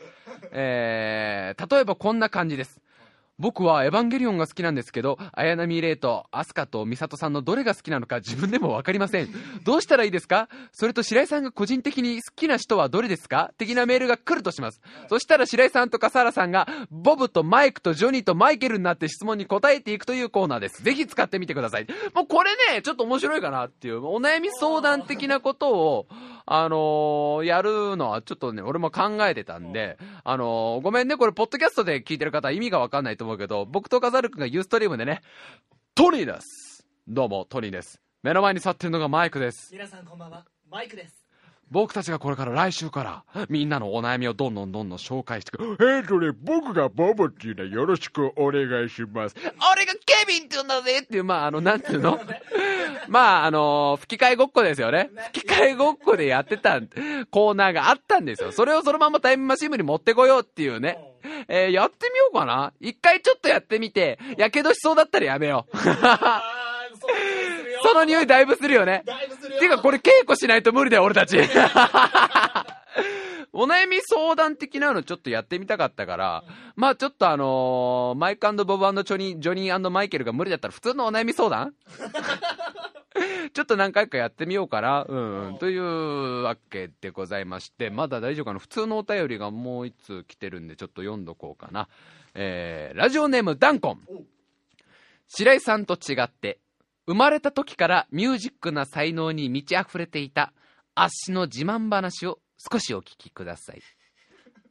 えー、例えばこんな感じです。僕はエヴァンゲリオンが好きなんですけど、綾波レイとアスカとミサトさんのどれが好きなのか自分でもわかりません。どうしたらいいですか？それと白井さんが個人的に好きな人はどれですか？的なメールが来るとします。そしたら白井さんと笠原さんが、ボブとマイクとジョニーとマイケルになって質問に答えていくというコーナーです。ぜひ使ってみてください。もうこれね、ちょっと面白いかなっていう、お悩み相談的なことを、あのーやるのはちょっとね、俺も考えてたんで、あのーごめんね、これ、ポッドキャストで聞いてる方は意味がわかんないと思うけど、僕とカザル君がユーストリームでね、トニーです。どうも、トニーです。目の前に立ってるのがマイクです。皆さんこんばんはマイクです僕たちがこれから来週から、みんなのお悩みをどんどんどんどん紹介していく。えーとね、僕がボブっていうのはよろしくお願いします。俺がケビンって言うんだぜっていう、まあ、あの、なんていうの？まあ、あの吹き替えごっこですよね。吹き替えごっこでやってたコーナーがあったんですよ。それをそのままタイムマシン部に持ってこようっていうね。えーやってみようかな一回ちょっとやってみて、やけどしそうだったらやめよう。その匂いだいぶするよね。だいぶするよてかこれ稽古しないと無理だよ、俺たち。お悩み相談的なのちょっとやってみたかったから、まあちょっとあのーマイクボブジョニー、ジョニーマイケルが無理だったら普通のお悩み相談？ちょっと何回かやってみようかな。うん、うん。というわけでございまして、まだ大丈夫かな？普通のお便りがもう一通来てるんで、ちょっと読んどこうかな。えー、ラジオネームダンコン。白井さんと違って、生まれた時からミュージックな才能に満ち溢れていた、あっしの自慢話を少しお聞きください。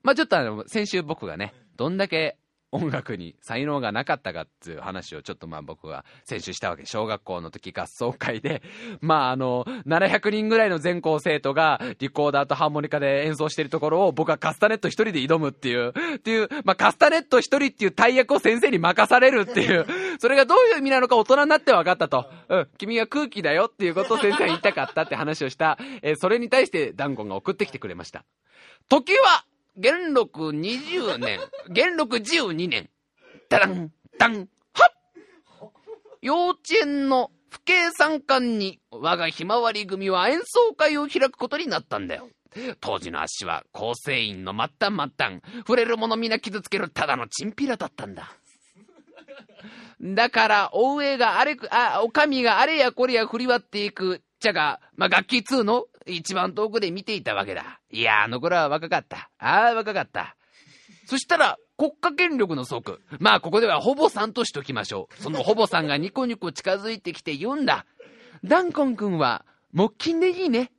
まあちょっとあの、先週僕がね、どんだけ音楽に才能がなかったかっていう話をちょっとまあ僕が先週したわけ。小学校の時合奏会で、まああの、700人ぐらいの全校生徒がリコーダーとハーモニカで演奏してるところを僕はカスタネット一人で挑むっていう、っていう、まあカスタネット一人っていう大役を先生に任されるっていう、それがどういう意味なのか大人になって分かったと。うん、君は空気だよっていうことを先生が言いたかったって話をした、えーそれに対してダンゴンが送ってきてくれました。時は、元禄20年、元禄12年、ダラン、ダン、はっ幼稚園の不敬参観に我がひまわり組は演奏会を開くことになったんだよ。当時の足は構成員の末端末端、触れるものみんな傷つけるただのチンピラだったんだ。だから、お上があれく、あ、お上があれやこれや振り割っていく、ちゃが、まあ、楽器2の？一番遠くで見ていたわけだ。いや、あの頃は若かった。ああ、若かった。そしたら、国家権力の則。まあ、ここではほぼさんとしときましょう。そのほぼさんがニコニコ近づいてきて言うんだ。ダンコン君は、木琴でいいね。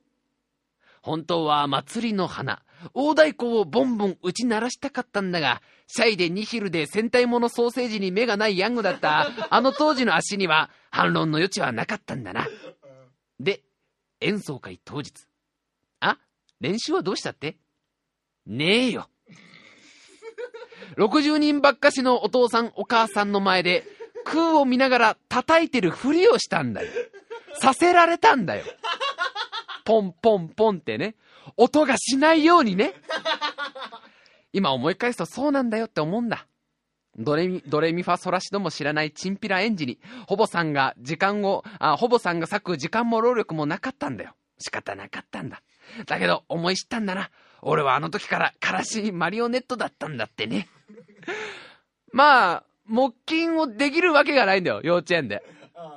本当は祭りの花。大太鼓をボンボン打ち鳴らしたかったんだが、シャイでニヒルで戦隊ものソーセージに目がないヤングだった、あの当時の足には反論の余地はなかったんだな。で、演奏会当日。あ練習はどうしたって？ねえよ。60人ばっかしのお父さんお母さんの前で空を見ながら叩いてるふりをしたんだよ。させられたんだよ。ポンポンポンってね。音がしないようにね。今思い返すとそうなんだよって思うんだ。ドレミ、ドレミファソラシドも知らないチンピラ園児に、ほぼさんが時間を、あ、ほぼさんが割く時間も労力もなかったんだよ。仕方なかったんだ。だけど思い知ったんだな。俺はあの時からからしいマリオネットだったんだってね。まあ、木琴をできるわけがないんだよ、幼稚園で。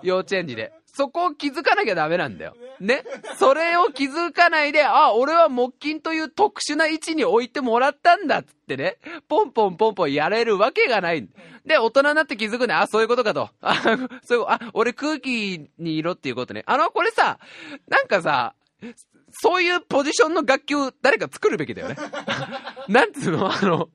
幼稚園児で。そこを気づかなきゃダメなんだよ。ね？それを気づかないで、あ、俺は木琴という特殊な位置に置いてもらったんだっつってね。ポンポンポンポンやれるわけがない。で、大人になって気づくね。あ、そういうことかと。あ、そういう、あ、俺空気にいろっていうことね。あの、これさ、なんかさ、そういうポジションの楽器を誰か作るべきだよね。なんつうの？あの、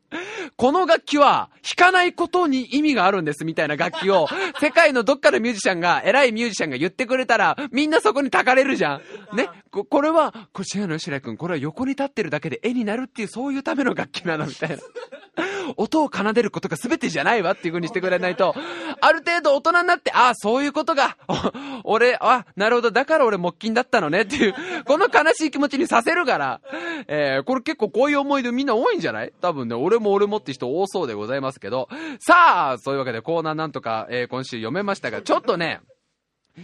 この楽器は弾かないことに意味があるんですみたいな楽器を、世界のどっかのミュージシャンが、偉いミュージシャンが言ってくれたら、みんなそこにたかれるじゃん。ね？ここれは、こちらの吉良君、これは横に立ってるだけで絵になるっていう、そういうための楽器なのみたいな。音を奏でることが全てじゃないわっていう風にしてくれないと、ある程度大人になって、ああ、そういうことが、俺、あ、なるほど、だから俺木琴だったのね。っていう、この悲しい気持ちにさせるから、えー、これ結構こういう思い出みんな多いんじゃない？多分ね、俺も俺もって人多そうでございますけど、さあ、そういうわけでコーナーなんとか、えー、今週読めましたが、ちょっとね、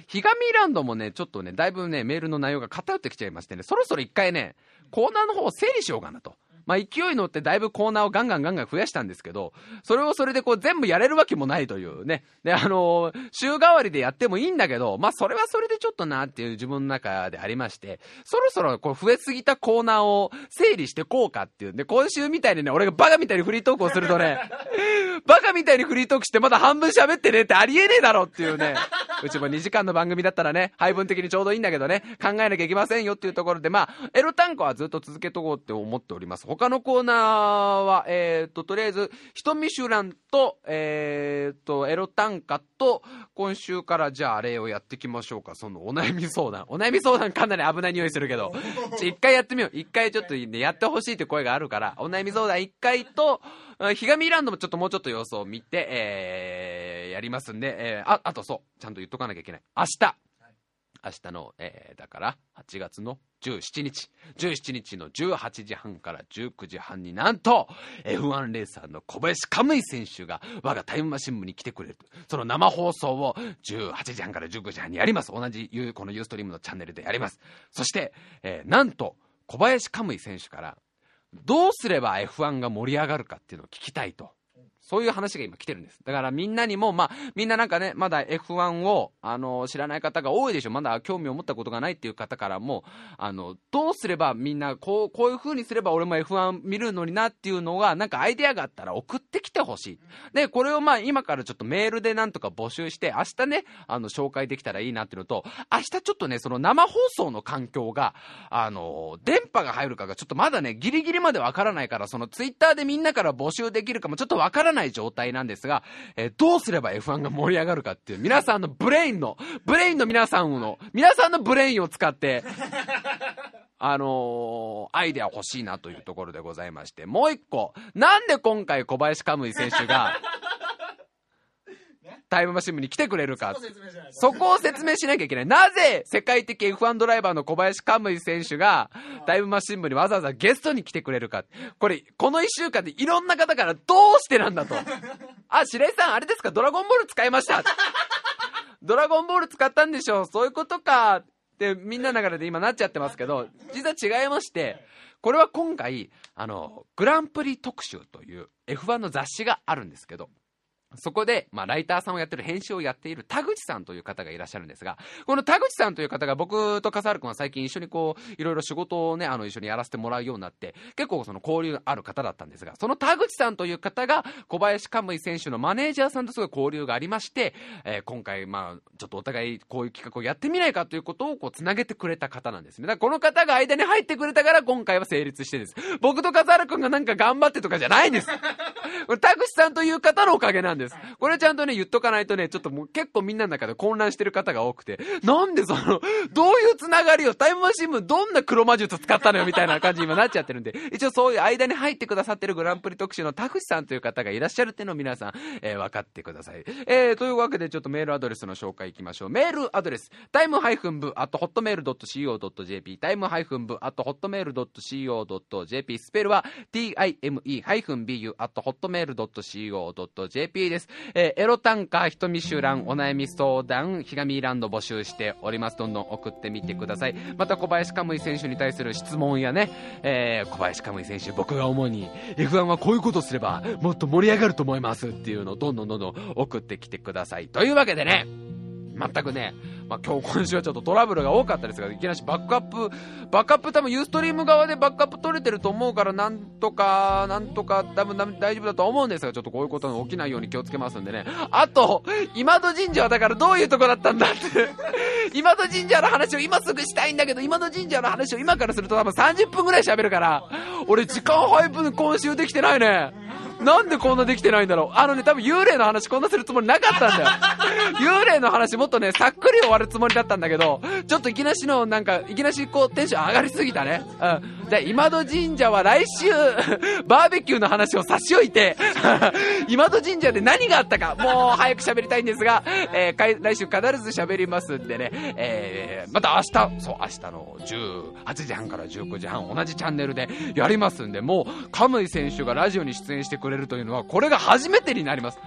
ひがみランドもね、ちょっとね、だいぶね、メールの内容が偏ってきちゃいましてね、そろそろ一回ね、コーナーの方を整理しようかなと。まあ、勢い乗ってだいぶコーナーをガンガンガンガン増やしたんですけど、それをそれでこう全部やれるわけもないというね。で、あのー、週替わりでやってもいいんだけど、まあ、それはそれでちょっとなっていう自分の中でありまして、そろそろこう増えすぎたコーナーを整理してこうかっていう。で、今週みたいにね、俺がバカみたいにフリートークをするとね、バカみたいにフリートークしてまだ半分喋ってねってありえねえだろっていうね。うちも2時間の番組だったらね、配分的にちょうどいいんだけどね、考えなきゃいけませんよっていうところで、まあ、エロ単価はずっと続けとこうって思っております。他のコーナーは、えっ、と、とりあえず、ひとみしゅらんと、えっ、と、エロ単価と、今週からじゃああれをやっていきましょうか。そのお悩み相談。お悩み相談かなり危ない匂いするけど、一回やってみよう。一回ちょっとね、やってほしいって声があるから、お悩み相談一回と、ひがみランドもちょっともうちょっと様子を見て、えー、やりますんで、えー、あ、あとそう、ちゃんと言っとかなきゃいけない。明日、明日の、えー、だから、8月の17日、17日の18時半から19時半になんと、F1 レーサーの小林カムイ選手が我がタイムマシン部に来てくれる。その生放送を18時半から19時半にやります。同じ、このユーストリームのチャンネルでやります。そして、えー、なんと、小林カムイ選手から、どうすれば F1 が盛り上がるかっていうのを聞きたいと。そういう話が今来てるんです。だからみんなにも、まあ、みんななんかね、まだ F1 を、あの、知らない方が多いでしょ。まだ興味を持ったことがないっていう方からも、あの、どうすればみんな、こう、こういう風にすれば俺も F1 見るのになっていうのが、なんかアイデアがあったら送ってきてほしい。で、これをまあ、今からちょっとメールでなんとか募集して、明日ね、あの、紹介できたらいいなっていうのと、明日ちょっとね、その生放送の環境が、あの、電波が入るかがちょっとまだね、ギリギリまでわからないから、そのツイッターでみんなから募集できるかもちょっとわからないない状態なんですが、えー、どうすれば F1 が盛り上がるかっていう、皆さんのブレインの、ブレインの皆さんの、皆さんのブレインを使って、あのー、アイデア欲しいなというところでございまして、もう一個、なんで今回小林カムイ選手が、タイムマシン部に来てくれるか。そこを説明しなきゃいけない。なぜ世界的 F1 ドライバーの小林カムイ選手がタイムマシン部にわざわざゲストに来てくれるか。これ、この一週間でいろんな方からどうしてなんだと。あ、白井さん、あれですか？ドラゴンボール使いました。ドラゴンボール使ったんでしょうそういうことか。ってみんなの中で今なっちゃってますけど、実は違いまして、これは今回、あの、グランプリ特集という F1 の雑誌があるんですけど、そこで、まあ、ライターさんをやってる、編集をやっている田口さんという方がいらっしゃるんですが、この田口さんという方が僕と笠原君は最近一緒にこう、いろいろ仕事をね、あの、一緒にやらせてもらうようになって、結構その交流ある方だったんですが、その田口さんという方が、小林カムイ選手のマネージャーさんとすごい交流がありまして、えー、今回、まあ、ちょっとお互いこういう企画をやってみないかということをこう、つなげてくれた方なんですね。だからこの方が間に入ってくれたから今回は成立してです。僕と笠原君がなんか頑張ってとかじゃないんです。田口さんという方のおかげなんです。これちゃんとね、言っとかないとね、ちょっともう結構みんなの中で混乱してる方が多くて、なんでその、どういうつながりを、タイムマシン部どんな黒魔術使ったのよみたいな感じに今なっちゃってるんで、一応そういう間に入ってくださってるグランプリ特集の田口さんという方がいらっしゃるっていうのを皆さん、えー、分かってください。えー、というわけでちょっとメールアドレスの紹介いきましょう。メールアドレス、タイムハイフン部、あとホットメール .co.jp、タイムハイフン部、あとホットメール .co.jp、スペルは time-bu、あとホットメール .co.jp です。えー、エロ短歌、ひとみ集覧、お悩み相談、ひがみランド募集しております。どんどん送ってみてください。また小林カムイ選手に対する質問やね、えー、小林カムイ選手、僕が主に、F1 はこういうことすれば、もっと盛り上がると思いますっていうのをどんどんどんどん送ってきてください。というわけでね、全くね、まあ、今日今週はちょっとトラブルが多かったですが、いきなりバックアップ、バックアップ多分ユーストリーム側でバックアップ取れてると思うから、なんとか、なんとか多分大丈夫だと思うんですが、ちょっとこういうことが起きないように気をつけますんでね。あと、今戸神社はだからどういうとこだったんだって。今戸神社の話を今すぐしたいんだけど、今戸神社の話を今からすると多分30分ぐらい喋るから、俺時間配分今週できてないね。なんでこんなできてないんだろうあのね、多分幽霊の話こんなするつもりなかったんだよ。幽霊の話もっとね、さっくり終わるつもりだったんだけど、ちょっといきなしの、なんか、いきなしこうテンション上がりすぎたね。うん。で、今戸神社は来週、バーベキューの話を差し置いて、今戸神社で何があったか、もう早く喋りたいんですが、えーかい来週必ず喋りますんでね、えーまた明日、そう、明日の18時半から19時半、同じチャンネルでやりますんで、もう、カムイ選手がラジオに出演してくれるというのは、これが初めてになります。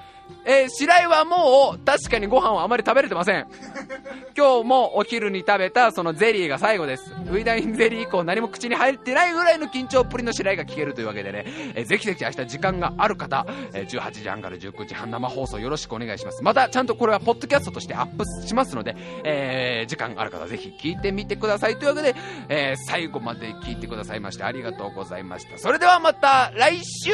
えー白井はもう、確かにご飯をあまり食べれてません。今日もお昼に食べたそのゼリーが最後です。ウイダインゼリー以降何も口に入ってないぐらいの緊張っぷりの白井が聞けるというわけでね、えーぜひぜひ明日時間がある方、えー18時半から19時半生放送よろしくお願いします。またちゃんとこれはポッドキャストとしてアップしますので、えー時間ある方ぜひ聞いてみてくださいというわけで、えー最後まで聞いてくださいましてありがとうございました。それではまた来週